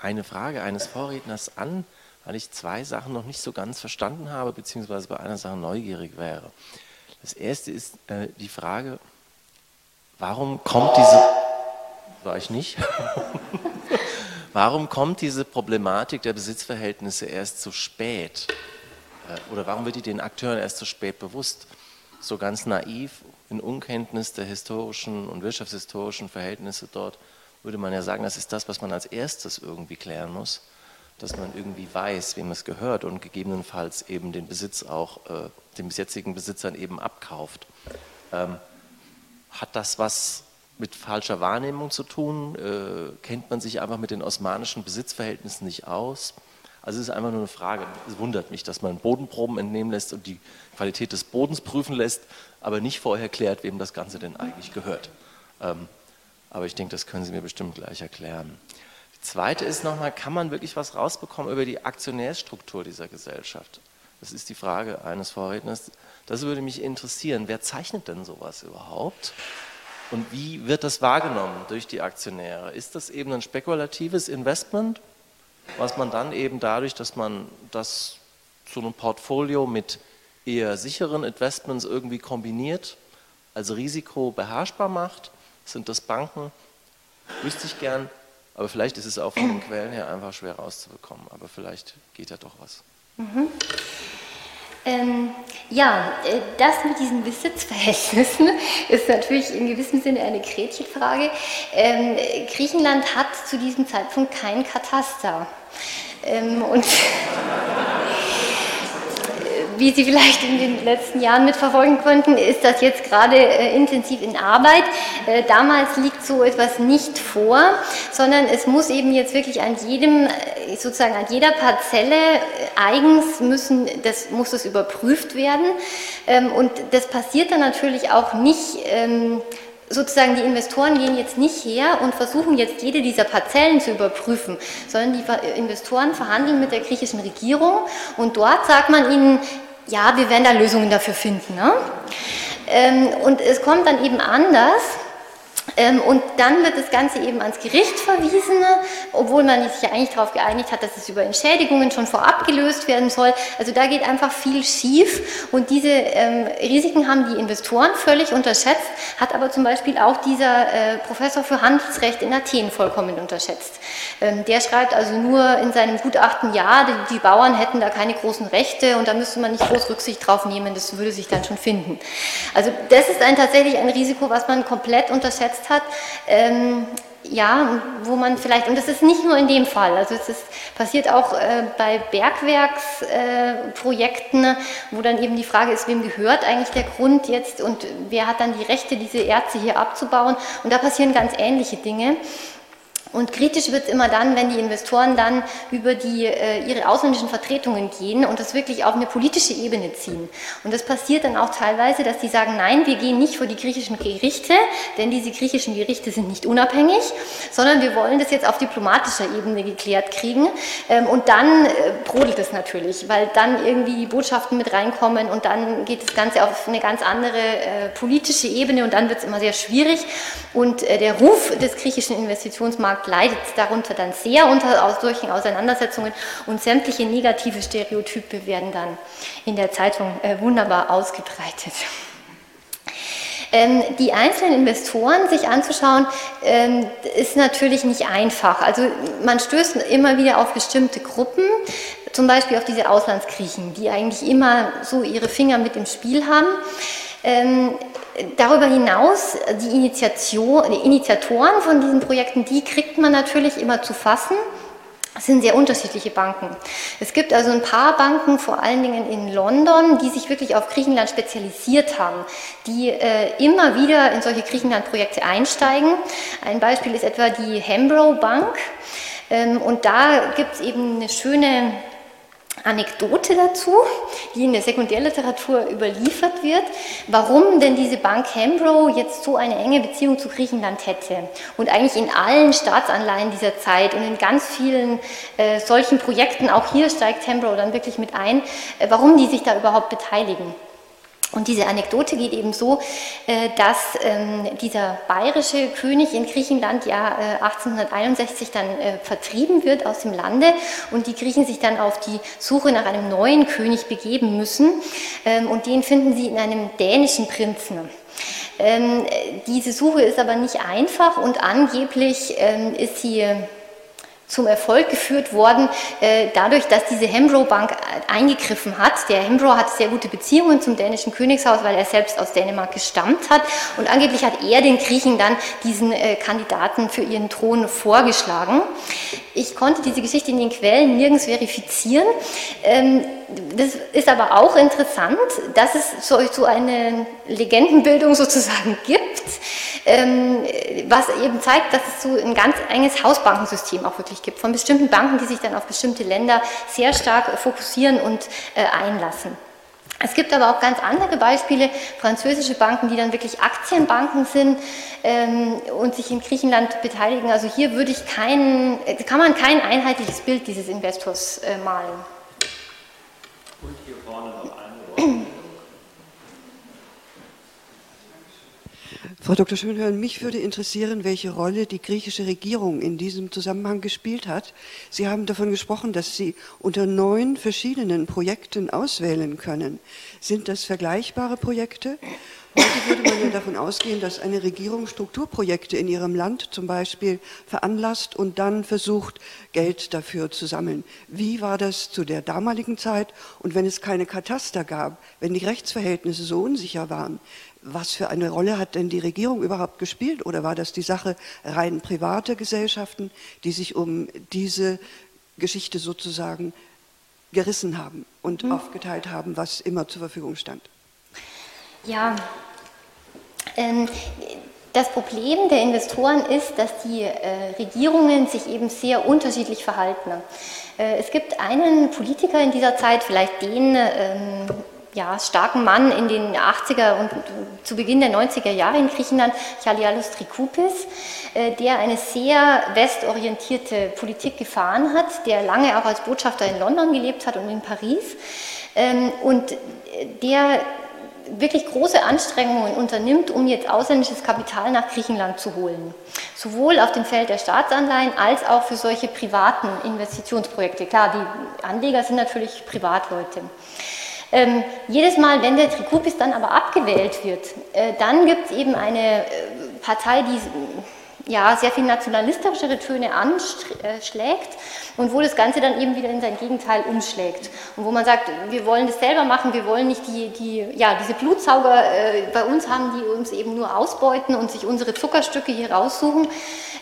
eine Frage eines Vorredners an, weil ich zwei Sachen noch nicht so ganz verstanden habe, beziehungsweise bei einer Sache neugierig wäre. Das erste ist äh, die Frage, warum kommt diese, war ich nicht, warum kommt diese Problematik der Besitzverhältnisse erst so spät? Äh, oder warum wird die den Akteuren erst so spät bewusst? So ganz naiv in Unkenntnis der historischen und wirtschaftshistorischen Verhältnisse dort, würde man ja sagen, das ist das, was man als erstes irgendwie klären muss, dass man irgendwie weiß, wem es gehört und gegebenenfalls eben den Besitz auch äh, den bis jetzigen Besitzern eben abkauft. Ähm, hat das was mit falscher Wahrnehmung zu tun? Äh, kennt man sich einfach mit den osmanischen Besitzverhältnissen nicht aus? Also es ist einfach nur eine Frage. Es wundert mich, dass man Bodenproben entnehmen lässt und die Qualität des Bodens prüfen lässt, aber nicht vorher klärt, wem das Ganze denn eigentlich gehört. Ähm, aber ich denke, das können Sie mir bestimmt gleich erklären. Die zweite ist nochmal, kann man wirklich was rausbekommen über die Aktionärsstruktur dieser Gesellschaft? Das ist die Frage eines Vorredners. Das würde mich interessieren. Wer zeichnet denn sowas überhaupt? Und wie wird das wahrgenommen durch die Aktionäre? Ist das eben ein spekulatives Investment, was man dann eben dadurch, dass man das zu einem Portfolio mit eher sicheren Investments irgendwie kombiniert, als Risiko beherrschbar macht? Sind das Banken? Wüsste ich gern, aber vielleicht ist es auch von den Quellen her einfach schwer rauszubekommen, aber vielleicht geht ja doch was. Mhm. Ähm, ja, äh, das mit diesen Besitzverhältnissen ist natürlich in gewissem Sinne eine Gretchenfrage. Ähm, Griechenland hat zu diesem Zeitpunkt kein Kataster. Ähm, und wie Sie vielleicht in den letzten Jahren mitverfolgen konnten, ist das jetzt gerade äh, intensiv in Arbeit. Äh, damals liegt so etwas nicht vor, sondern es muss eben jetzt wirklich an jedem, äh, sozusagen an jeder Parzelle äh, eigens müssen, das muss es überprüft werden. Ähm, und das passiert dann natürlich auch nicht. Ähm, sozusagen die Investoren gehen jetzt nicht her und versuchen jetzt jede dieser Parzellen zu überprüfen, sondern die Investoren verhandeln mit der griechischen Regierung und dort sagt man ihnen, ja, wir werden da Lösungen dafür finden. Ne? Ähm, und es kommt dann eben anders. Ähm, und dann wird das Ganze eben ans Gericht verwiesen, obwohl man sich ja eigentlich darauf geeinigt hat, dass es über Entschädigungen schon vorab gelöst werden soll. Also da geht einfach viel schief und diese ähm, Risiken haben die Investoren völlig unterschätzt, hat aber zum Beispiel auch dieser äh, Professor für Handelsrecht in Athen vollkommen unterschätzt. Ähm, der schreibt also nur in seinem Gutachten, ja, die, die Bauern hätten da keine großen Rechte und da müsste man nicht groß Rücksicht drauf nehmen, das würde sich dann schon finden. Also das ist ein, tatsächlich ein Risiko, was man komplett unterschätzt gesetzt hat. Ähm, ja, wo man vielleicht, und das ist nicht nur in dem Fall, also es ist, passiert auch äh, bei Bergwerksprojekten, äh, wo dann eben die Frage ist, wem gehört eigentlich der Grund jetzt und wer hat dann die Rechte, diese Erze hier abzubauen. Und da passieren ganz ähnliche Dinge. Und kritisch wird es immer dann, wenn die Investoren dann über die, äh, ihre ausländischen Vertretungen gehen und das wirklich auf eine politische Ebene ziehen. Und das passiert dann auch teilweise, dass die sagen, nein, wir gehen nicht vor die griechischen Gerichte, denn diese griechischen Gerichte sind nicht unabhängig, sondern wir wollen das jetzt auf diplomatischer Ebene geklärt kriegen. Ähm, und dann äh, brodelt es natürlich, weil dann irgendwie die Botschaften mit reinkommen und dann geht das Ganze auf eine ganz andere äh, politische Ebene und dann wird es immer sehr schwierig. Und äh, der Ruf des griechischen Investitionsmarktes Markt leidet darunter dann sehr unter solchen Auseinandersetzungen und sämtliche negative Stereotype werden dann in der Zeitung äh, wunderbar ausgebreitet. Ähm, die einzelnen Investoren sich anzuschauen, ähm, ist natürlich nicht einfach. Also man stößt immer wieder auf bestimmte Gruppen, zum Beispiel auf diese Auslandsgriechen, die eigentlich immer so ihre Finger mit im Spiel haben. Ähm, darüber hinaus, die, Initiation, die Initiatoren von diesen Projekten, die kriegt man natürlich immer zu fassen. Es sind sehr unterschiedliche Banken. Es gibt also ein paar Banken, vor allen Dingen in London, die sich wirklich auf Griechenland spezialisiert haben, die äh, immer wieder in solche Griechenland-Projekte einsteigen. Ein Beispiel ist etwa die Hambro Bank. Ähm, und da gibt es eben eine schöne Anekdote dazu, die in der Sekundärliteratur überliefert wird, warum denn diese Bank Hambro jetzt so eine enge Beziehung zu Griechenland hätte und eigentlich in allen Staatsanleihen dieser Zeit und in ganz vielen äh, solchen Projekten, auch hier steigt Hambro dann wirklich mit ein, äh, warum die sich da überhaupt beteiligen. Und diese Anekdote geht eben so, äh, dass ähm, dieser bayerische König in Griechenland ja 1861 äh, dann äh, vertrieben wird aus dem Lande und die Griechen sich dann auf die Suche nach einem neuen König begeben müssen. Ähm, und den finden sie in einem dänischen Prinzen. Ähm, diese Suche ist aber nicht einfach und angeblich ist sie zum Erfolg geführt worden, äh, dadurch, dass diese Hembro Bank eingegriffen hat. Der Hembro hat sehr gute Beziehungen zum dänischen Königshaus, weil er selbst aus Dänemark gestammt hat. Und angeblich hat er den Griechen dann diesen äh, Kandidaten für ihren Thron vorgeschlagen. Ich konnte diese Geschichte in den Quellen nirgends verifizieren. Ähm, das ist aber auch interessant, dass es so eine Legendenbildung sozusagen gibt, ähm, was eben zeigt, dass es so ein ganz enges Hausbankensystem auch wirklich gibt, von bestimmten Banken, die sich dann auf bestimmte Länder sehr stark fokussieren und äh, einlassen. Es gibt aber auch ganz andere Beispiele, französische Banken, die dann wirklich Aktienbanken sind ähm, und sich in Griechenland beteiligen. Also hier würde ich kein, kann man kein einheitliches Bild dieses Investors äh, malen. Und hier vorne noch eine Frau Dr. Schönhörn, mich würde interessieren, welche Rolle die griechische Regierung in diesem Zusammenhang gespielt hat. Sie haben davon gesprochen, dass Sie unter neun verschiedenen Projekten auswählen können. Sind das vergleichbare Projekte? Heute würde man ja davon ausgehen, dass eine Regierung Strukturprojekte in ihrem Land zum Beispiel veranlasst und dann versucht, Geld dafür zu sammeln. Wie war das zu der damaligen Zeit? Und wenn es keine Kataster gab, wenn die Rechtsverhältnisse so unsicher waren, was für eine Rolle hat denn die Regierung überhaupt gespielt? Oder war das die Sache rein privater Gesellschaften, die sich um diese Geschichte sozusagen gerissen haben und mhm. aufgeteilt haben, was immer zur Verfügung stand? Ja, ähm, das Problem der Investoren ist, dass die äh, Regierungen sich eben sehr unterschiedlich verhalten. Äh, es gibt einen Politiker in dieser Zeit, vielleicht den ähm, ja, starken Mann in den 80er und zu Beginn der 90er Jahre in Griechenland, Chalialos Trikoupis, äh, der eine sehr westorientierte Politik gefahren hat, der lange auch als Botschafter in London gelebt hat und in Paris ähm, und der wirklich große Anstrengungen unternimmt, um jetzt ausländisches Kapital nach Griechenland zu holen. Sowohl auf dem Feld der Staatsanleihen als auch für solche privaten Investitionsprojekte. Klar, die Anleger sind natürlich Privatleute. Ähm, jedes Mal, wenn der Trikupis dann aber abgewählt wird, äh, dann gibt es eben eine äh, Partei, die ja, sehr viel nationalistischere Töne anschlägt und wo das Ganze dann eben wieder in sein Gegenteil umschlägt. Und wo man sagt, wir wollen das selber machen, wir wollen nicht die, die, ja, diese Blutsauger äh, bei uns haben, die uns eben nur ausbeuten und sich unsere Zuckerstücke hier raussuchen.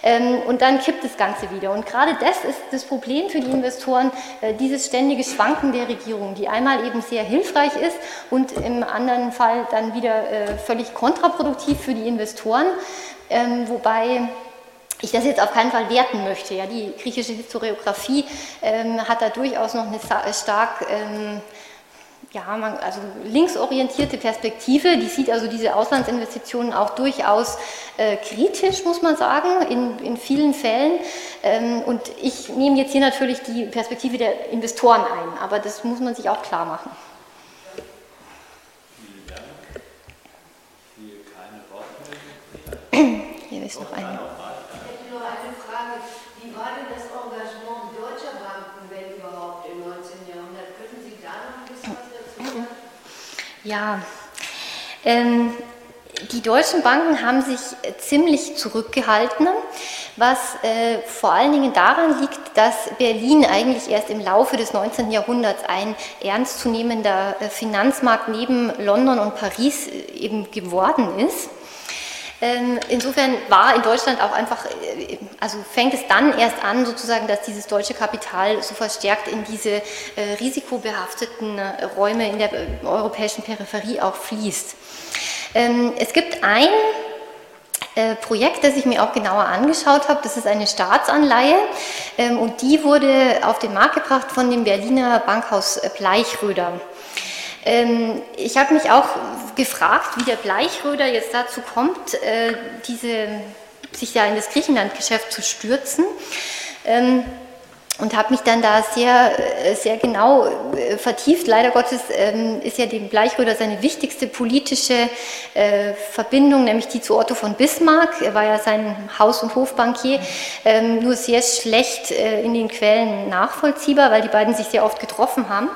Ähm, und dann kippt das Ganze wieder. Und gerade das ist das Problem für die Investoren, äh, dieses ständige Schwanken der Regierung, die einmal eben sehr hilfreich ist und im anderen Fall dann wieder äh, völlig kontraproduktiv für die Investoren. Ähm, wobei ich das jetzt auf keinen Fall werten möchte. Ja, die griechische Historiografie ähm, hat da durchaus noch eine stark ähm, ja, man, also linksorientierte Perspektive, die sieht also diese Auslandsinvestitionen auch durchaus äh, kritisch, muss man sagen, in, in vielen Fällen. Ähm, und ich nehme jetzt hier natürlich die Perspektive der Investoren ein, aber das muss man sich auch klar machen. Vielen Dank. Hier keine Wortmeldung. Hier ist noch eine. Ja, ähm, die deutschen Banken haben sich ziemlich zurückgehalten, was äh, vor allen Dingen daran liegt, dass Berlin eigentlich erst im Laufe des 19. Jahrhunderts ein ernstzunehmender äh, Finanzmarkt neben London und Paris äh, eben geworden ist. Ähm, insofern war in Deutschland auch einfach äh, also fängt es dann erst an, sozusagen, dass dieses deutsche Kapital so verstärkt in diese äh, risikobehafteten äh, Räume in der europäischen Peripherie auch fließt. Ähm, es gibt ein Projekt, das ich mir auch genauer angeschaut habe. Das ist eine Staatsanleihe ähm, und die wurde auf den Markt gebracht von dem Berliner Bankhaus Bleichröder. Ähm, ich habe mich auch gefragt, wie der Bleichröder jetzt dazu kommt, äh, diese, sich ja in das Griechenlandgeschäft zu stürzen. Ähm, und habe mich dann da sehr, äh, sehr genau äh, vertieft. Leider Gottes ähm, ist ja dem Bleichröder seine wichtigste politische Verbindung, nämlich die zu Otto von Bismarck. Er war ja sein Haus- und Hofbankier, nur sehr schlecht in den Quellen nachvollziehbar, weil die beiden sich sehr oft getroffen haben.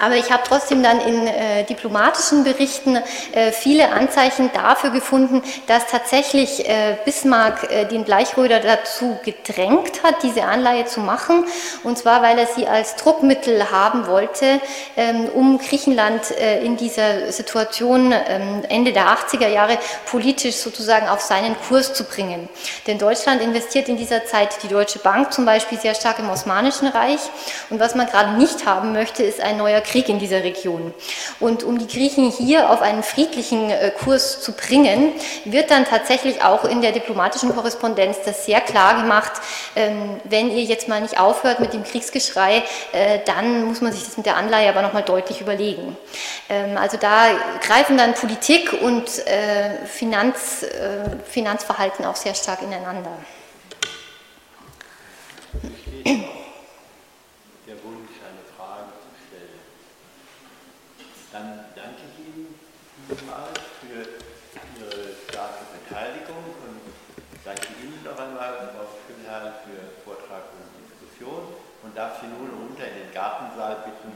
Aber ich habe trotzdem dann in äh, diplomatischen Berichten äh, viele Anzeichen dafür gefunden, dass tatsächlich äh, Bismarck äh, den Bleichröder dazu gedrängt hat, diese Anleihe zu machen. Und zwar, weil er sie als Druckmittel haben wollte, ähm, um Griechenland äh, in dieser Situation ähm, Ende der 80er Jahre politisch sozusagen auf seinen Kurs zu bringen. Denn Deutschland investiert in dieser Zeit, die Deutsche Bank zum Beispiel, sehr stark im Osmanischen Reich. Und was man gerade nicht haben möchte, ist ein neuer Krieg in dieser Region. Und um die Griechen hier auf einen friedlichen äh, Kurs zu bringen, wird dann tatsächlich auch in der diplomatischen Korrespondenz das sehr klar gemacht, ähm, wenn ihr jetzt mal nicht aufhört mit dem Kriegsgeschrei, äh, dann muss man sich das mit der Anleihe aber nochmal deutlich überlegen. Ähm, also da greifen dann Politik und äh, Finanz, Finanzverhalten auch sehr stark ineinander. vielmals für Ihre starke Beteiligung und danke Ihnen noch einmal, Frau Schönherr, für Vortrag und Diskussion und darf Sie nun runter in den Gartensaal bitten,